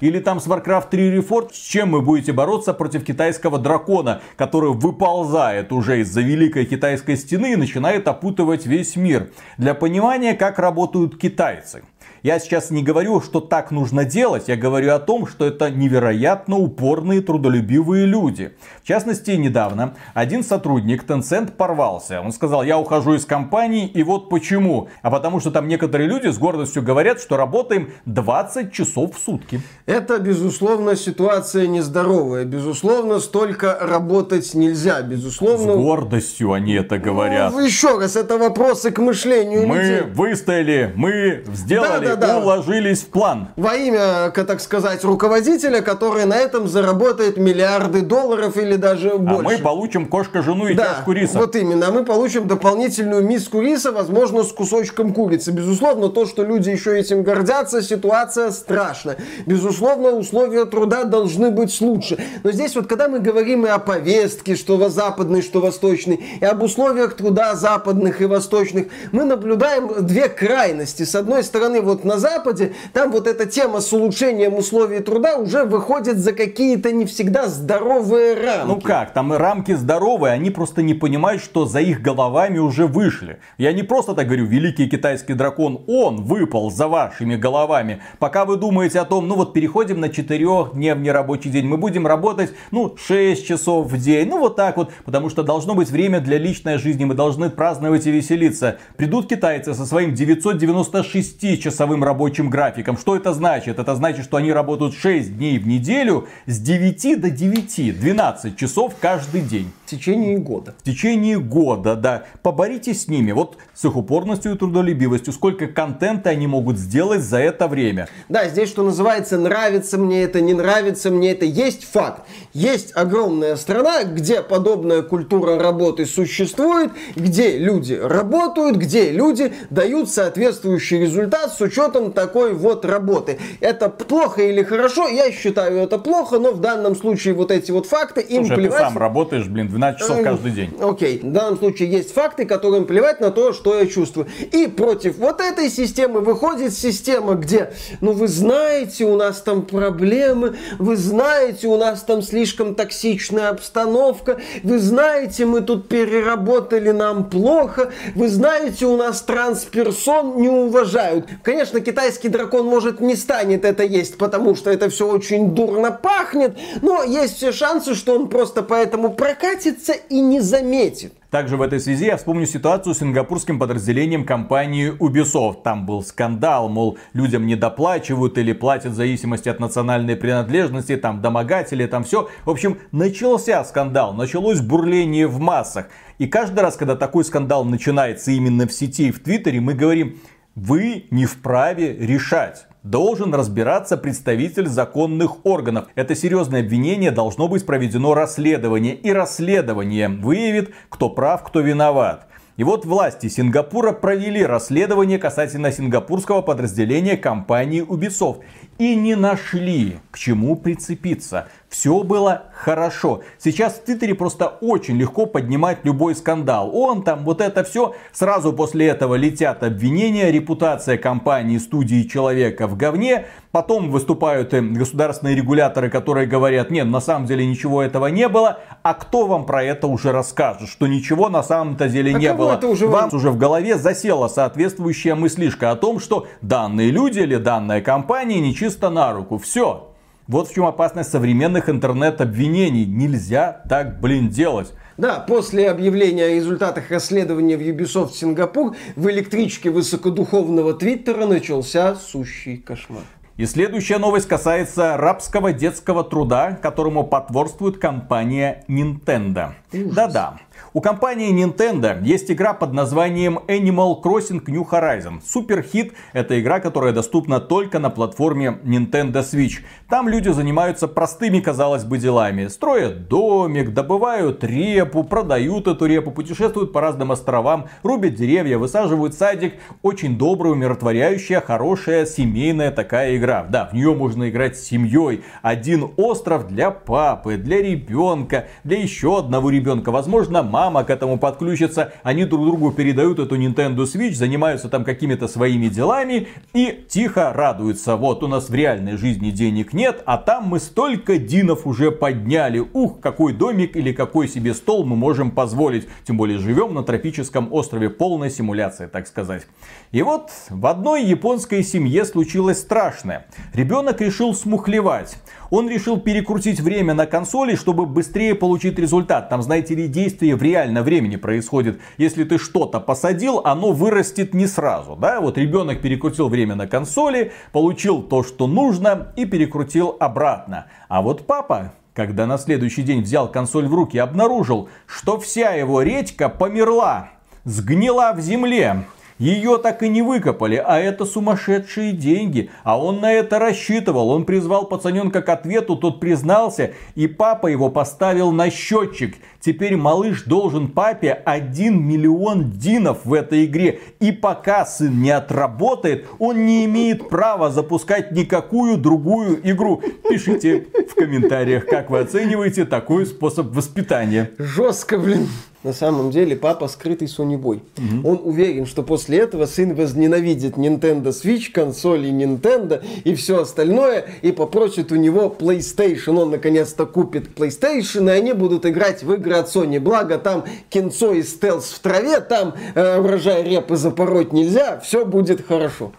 Или там с Warcraft 3 Reforged? С чем вы будете бороться против китайского дракона, который выползает уже из-за великой китайской стены и начинает опутывать весь мир? Для понимания, как работают китайцы. Я сейчас не говорю, что так нужно делать, я говорю о том, что это невероятно упорные, трудолюбивые люди. В частности, недавно один сотрудник Tencent порвался. Он сказал, я ухожу из компании, и вот почему. А потому что там некоторые люди с гордостью говорят, что работаем 20 часов в сутки. Это, безусловно, ситуация нездоровая. Безусловно, столько работать нельзя. С Безусловно, гордостью они это говорят. Ну, еще раз, это вопросы к мышлению Мы людей. выстояли, мы сделали, Да-да-да. уложились в план. Во имя, так сказать, руководителя, который на этом заработает миллиарды долларов или даже А больше. мы получим кошка-жену и да, чашку риса. вот именно. А Мы получим дополнительную миску риса, возможно, с кусочком курицы. Безусловно, то, что люди еще этим гордятся, ситуация страшная. Безусловно, условия труда должны быть лучше. Но здесь вот, когда мы говорим и о повестке, что во западной, что восточной, и об условиях труда западных и восточных, мы наблюдаем две крайности. С одной стороны, вот на Западе, там вот эта тема с улучшением условий труда уже выходит за какие-то не всегда здоровые рамки. Ну как, там рамки здоровые, они просто не понимают, что за их головами уже вышли. Я не просто так говорю, великий китайский дракон, он выпал за вашими головами. Пока вы думаете о том, ну вот переходим на четырехдневный рабочий день, мы будем работать, ну, 6 часов в день, ну вот так вот, потому что должно быть время для личной жизни, мы должны праздновать и веселиться. Придут китайцы со своим 996-часовым рабочим графиком. Что это значит? Это значит, что они работают 6 дней в неделю с 9 до 9, 12 часов каждый день. В течение года. В течение года, да. Поборитесь с ними. Вот с их упорностью и трудолюбивостью. Сколько контента они могут сделать за это время. Да, здесь, что называется, нравится мне это, не нравится мне это. Есть факт. Есть огромная страна, где подобная культура работы существует, где люди работают, где люди дают соответствующий результат с учетом такой вот работы. Это плохо или хорошо? Я считаю это плохо, но в данном случае вот эти вот факты им ты плевать. сам работаешь, блин, 12 часов каждый день. Окей, в данном случае есть факты, которым плевать на то, что я чувствую. И против вот этой системы выходит система, где, ну вы знаете, у нас там проблемы, вы знаете, у нас там слишком токсичная обстановка, вы знаете, мы тут переработали, нам плохо, вы знаете, у нас трансперсон не уважают. Конечно, китайский дракон может не станет это есть, потому что это все очень дурно пахнет, но есть все шансы, что он просто поэтому прокатится и не заметит. Также в этой связи я вспомню ситуацию с сингапурским подразделением компании Ubisoft. Там был скандал, мол, людям не доплачивают или платят в зависимости от национальной принадлежности, там домогатели, там все. В общем, начался скандал, началось бурление в массах. И каждый раз, когда такой скандал начинается именно в сети и в Твиттере, мы говорим, вы не вправе решать. Должен разбираться представитель законных органов. Это серьезное обвинение, должно быть проведено расследование. И расследование выявит, кто прав, кто виноват. И вот власти Сингапура провели расследование касательно сингапурского подразделения компании Ubisoft. И не нашли, к чему прицепиться. Все было хорошо. Сейчас в Твиттере просто очень легко поднимать любой скандал. Он там, вот это все. Сразу после этого летят обвинения. Репутация компании, студии человека в говне. Потом выступают э, государственные регуляторы, которые говорят, нет, на самом деле ничего этого не было. А кто вам про это уже расскажет, что ничего на самом-то деле А не было? это уже вам- уже в голове засела соответствующая мыслишка о том, что данные люди или данная компания нечисто на руку. Все. Вот в чем опасность современных интернет-обвинений. Нельзя так, блин, делать. Да, после объявления о результатах расследования в Ubisoft Сингапур в электричке высокодуховного твиттера начался сущий кошмар. И следующая новость касается рабского детского труда, которому потворствует компания Nintendo. Да-да. У компании Nintendo есть игра под названием Animal Crossing New Horizon. Супер хит – это игра, которая доступна только на платформе Nintendo Switch. Там люди занимаются простыми, казалось бы, делами. Строят домик, добывают репу, продают эту репу, путешествуют по разным островам, рубят деревья, высаживают садик. Очень добрая, умиротворяющая, хорошая, семейная такая игра. Да, в нее можно играть с семьей. Один остров для папы, для ребенка, для еще одного ребенка. Возможно, мама к этому подключится, они друг другу передают эту Nintendo Switch, занимаются там какими-то своими делами и тихо радуются. Вот у нас в реальной жизни денег нет, а там мы столько динов уже подняли. Ух, какой домик или какой себе стол мы можем позволить. Тем более живем на тропическом острове, полная симуляция, так сказать. И вот в одной японской семье случилось страшное. Ребенок решил смухлевать он решил перекрутить время на консоли, чтобы быстрее получить результат. Там, знаете ли, действие в реальном времени происходит. Если ты что-то посадил, оно вырастет не сразу. Да? Вот ребенок перекрутил время на консоли, получил то, что нужно и перекрутил обратно. А вот папа когда на следующий день взял консоль в руки, обнаружил, что вся его редька померла, сгнила в земле. Ее так и не выкопали, а это сумасшедшие деньги. А он на это рассчитывал. Он призвал пацаненка к ответу, тот признался, и папа его поставил на счетчик. Теперь малыш должен папе 1 миллион динов в этой игре. И пока сын не отработает, он не имеет права запускать никакую другую игру. Пишите в комментариях, как вы оцениваете такой способ воспитания. Жестко, блин на самом деле папа скрытый сонебой. Угу. Он уверен, что после этого сын возненавидит Nintendo Switch, консоли Nintendo и все остальное, и попросит у него PlayStation. Он наконец-то купит PlayStation, и они будут играть в игры от Sony. Благо там кинцо и стелс в траве, там э, урожай репы запороть нельзя, все будет хорошо.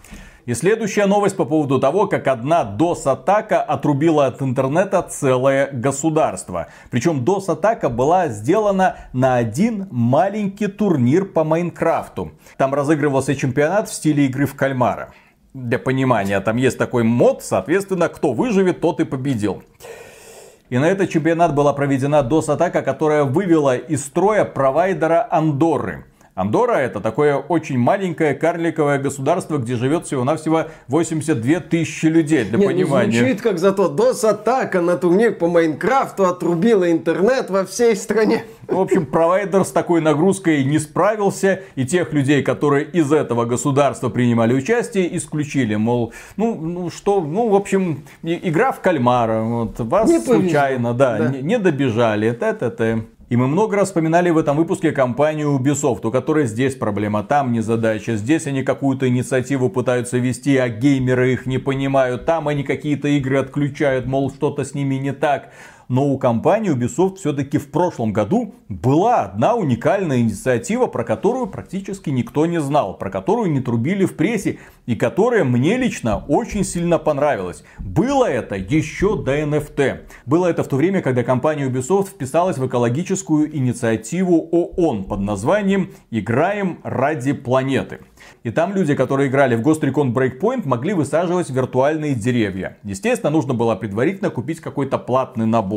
И следующая новость по поводу того, как одна DOS-атака отрубила от интернета целое государство. Причем DOS-атака была сделана на один маленький турнир по Майнкрафту. Там разыгрывался чемпионат в стиле игры в кальмара. Для понимания, там есть такой мод, соответственно, кто выживет, тот и победил. И на этот чемпионат была проведена DOS-атака, которая вывела из строя провайдера Андорры. Андора это такое очень маленькое карликовое государство, где живет всего-навсего 82 тысячи людей, для Не, ну, понимания. Ну, звучит как зато DOS-атака на турнир по Майнкрафту отрубила интернет во всей стране. В общем, провайдер с такой нагрузкой не справился, и тех людей, которые из этого государства принимали участие, исключили. Мол, ну, ну что, ну, в общем, игра в кальмара, вот, вас не случайно, да, да. Не, не добежали, т-т-т. И мы много раз вспоминали в этом выпуске компанию Ubisoft, у которой здесь проблема, там не задача. Здесь они какую-то инициативу пытаются вести, а геймеры их не понимают. Там они какие-то игры отключают, мол, что-то с ними не так. Но у компании Ubisoft все-таки в прошлом году была одна уникальная инициатива, про которую практически никто не знал, про которую не трубили в прессе и которая мне лично очень сильно понравилась. Было это еще до NFT. Было это в то время, когда компания Ubisoft вписалась в экологическую инициативу ООН под названием «Играем ради планеты». И там люди, которые играли в Ghost Recon Breakpoint, могли высаживать виртуальные деревья. Естественно, нужно было предварительно купить какой-то платный набор.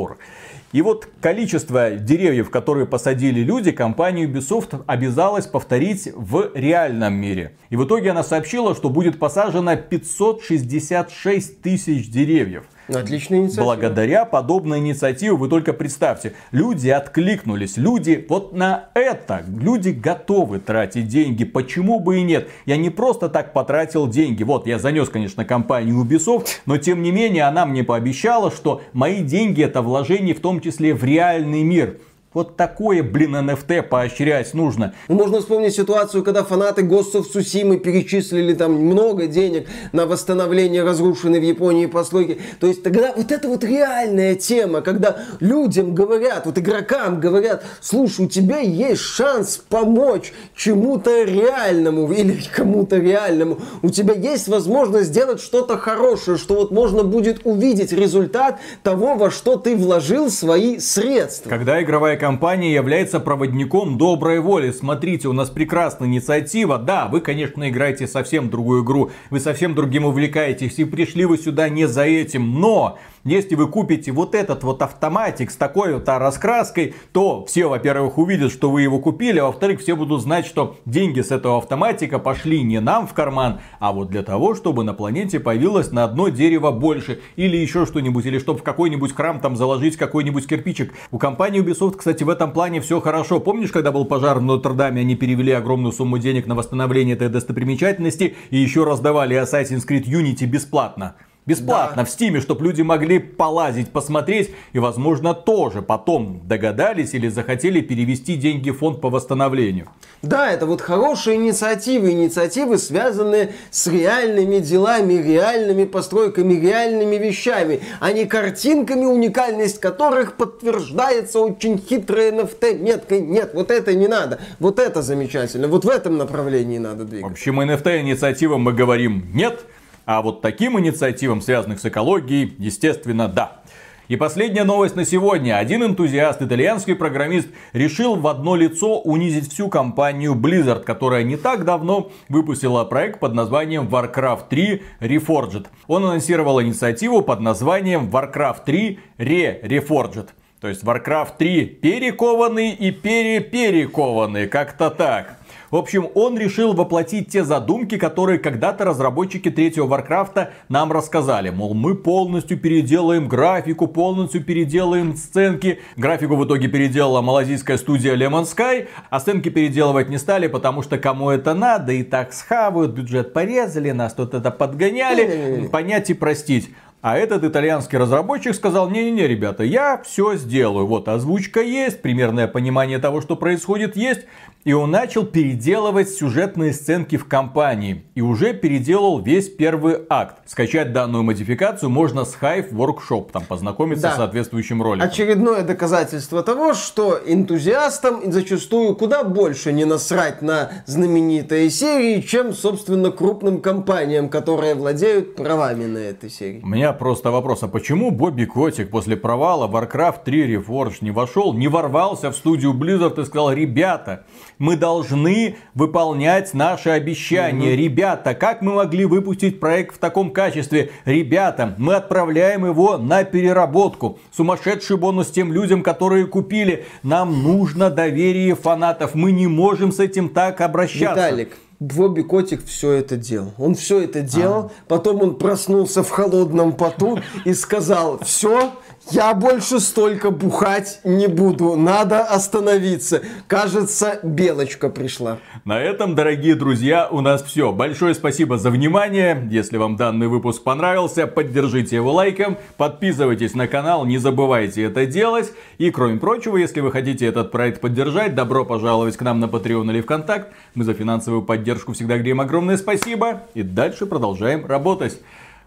И вот количество деревьев, которые посадили люди, компания Ubisoft обязалась повторить в реальном мире. И в итоге она сообщила, что будет посажено 566 тысяч деревьев. Отличная инициатива. Благодаря подобной инициативе, вы только представьте, люди откликнулись, люди вот на это, люди готовы тратить деньги, почему бы и нет. Я не просто так потратил деньги, вот я занес, конечно, компанию Ubisoft, но тем не менее она мне пообещала, что мои деньги это вложение в том числе в реальный мир. Вот такое, блин, NFT поощрять нужно. Ну, можно вспомнить ситуацию, когда фанаты of Tsushima перечислили там много денег на восстановление разрушенной в Японии постройки. То есть тогда вот это вот реальная тема, когда людям говорят, вот игрокам говорят, слушай, у тебя есть шанс помочь чему-то реальному или кому-то реальному. У тебя есть возможность сделать что-то хорошее, что вот можно будет увидеть результат того, во что ты вложил свои средства. Когда игровая компания является проводником доброй воли. Смотрите, у нас прекрасная инициатива. Да, вы, конечно, играете совсем другую игру, вы совсем другим увлекаетесь, и пришли вы сюда не за этим, но если вы купите вот этот вот автоматик с такой вот раскраской, то все, во-первых, увидят, что вы его купили, а во-вторых, все будут знать, что деньги с этого автоматика пошли не нам в карман, а вот для того, чтобы на планете появилось на одно дерево больше, или еще что-нибудь, или чтобы в какой-нибудь храм там заложить какой-нибудь кирпичик. У компании Ubisoft, кстати, в этом плане все хорошо. Помнишь, когда был пожар в Нотр-Даме, они перевели огромную сумму денег на восстановление этой достопримечательности и еще раздавали Assassin's Creed Unity бесплатно? Бесплатно да. в Стиме, чтобы люди могли полазить, посмотреть и, возможно, тоже потом догадались или захотели перевести деньги в фонд по восстановлению. Да, это вот хорошие инициативы, инициативы, связанные с реальными делами, реальными постройками, реальными вещами, а не картинками, уникальность которых подтверждается очень хитрой NFT меткой. Нет, вот это не надо, вот это замечательно, вот в этом направлении надо двигаться. В общем, NFT инициативам мы говорим нет, а вот таким инициативам, связанных с экологией, естественно, да. И последняя новость на сегодня. Один энтузиаст, итальянский программист, решил в одно лицо унизить всю компанию Blizzard, которая не так давно выпустила проект под названием Warcraft 3 Reforged. Он анонсировал инициативу под названием Warcraft 3 Re-Reforged. То есть Warcraft 3 перекованный и переперекованный, как-то так. В общем, он решил воплотить те задумки, которые когда-то разработчики третьего Варкрафта нам рассказали. Мол, мы полностью переделаем графику, полностью переделаем сценки. Графику в итоге переделала малазийская студия Lemon Sky, а сценки переделывать не стали, потому что кому это надо, и так схавают, бюджет порезали, нас тут это подгоняли. Понять и простить. А этот итальянский разработчик сказал, не-не-не, ребята, я все сделаю. Вот озвучка есть, примерное понимание того, что происходит есть. И он начал переделывать сюжетные сценки в компании. И уже переделал весь первый акт. Скачать данную модификацию можно с Hive Workshop, там познакомиться да. с соответствующим роликом. Очередное доказательство того, что энтузиастам зачастую куда больше не насрать на знаменитые серии, чем, собственно, крупным компаниям, которые владеют правами на этой серии. У меня просто вопрос, а почему Бобби Котик после провала Warcraft 3 Reforged не вошел, не ворвался в студию Blizzard и сказал, ребята, мы должны выполнять наши обещания. Mm-hmm. Ребята, как мы могли выпустить проект в таком качестве? Ребята, мы отправляем его на переработку. Сумасшедший бонус тем людям, которые купили. Нам нужно доверие фанатов. Мы не можем с этим так обращаться. Виталик, Бобби Котик все это делал. Он все это делал, а. потом он проснулся в холодном поту и сказал, все, я больше столько бухать не буду. Надо остановиться. Кажется, белочка пришла. На этом, дорогие друзья, у нас все. Большое спасибо за внимание. Если вам данный выпуск понравился, поддержите его лайком. Подписывайтесь на канал, не забывайте это делать. И, кроме прочего, если вы хотите этот проект поддержать, добро пожаловать к нам на Patreon или ВКонтакт. Мы за финансовую поддержку всегда говорим огромное спасибо. И дальше продолжаем работать.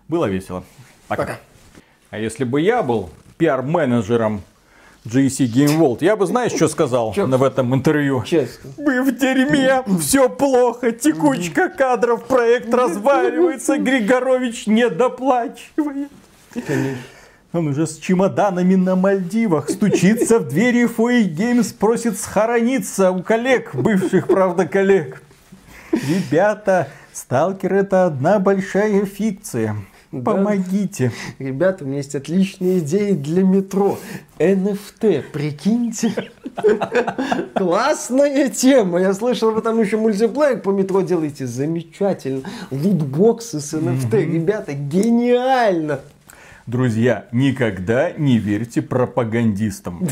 Было весело. Пока. Пока. А если бы я был пиар-менеджером GC Game World. Я бы, знаешь, что сказал Чё? в этом интервью? Честно. Мы в дерьме, все плохо, текучка кадров, проект разваливается, Григорович не доплачивает. Конечно. Он уже с чемоданами на Мальдивах стучится в двери Фуэй Геймс, просит схорониться у коллег, бывших, правда, коллег. Ребята, Сталкер это одна большая фикция. Помогите. Да. Ребята, у меня есть отличные идеи для метро. NFT, прикиньте. Классная тема. Я слышал, вы там еще мультиплеер по метро делаете. Замечательно. Лутбоксы с NFT. Ребята, гениально. Друзья, никогда не верьте пропагандистам.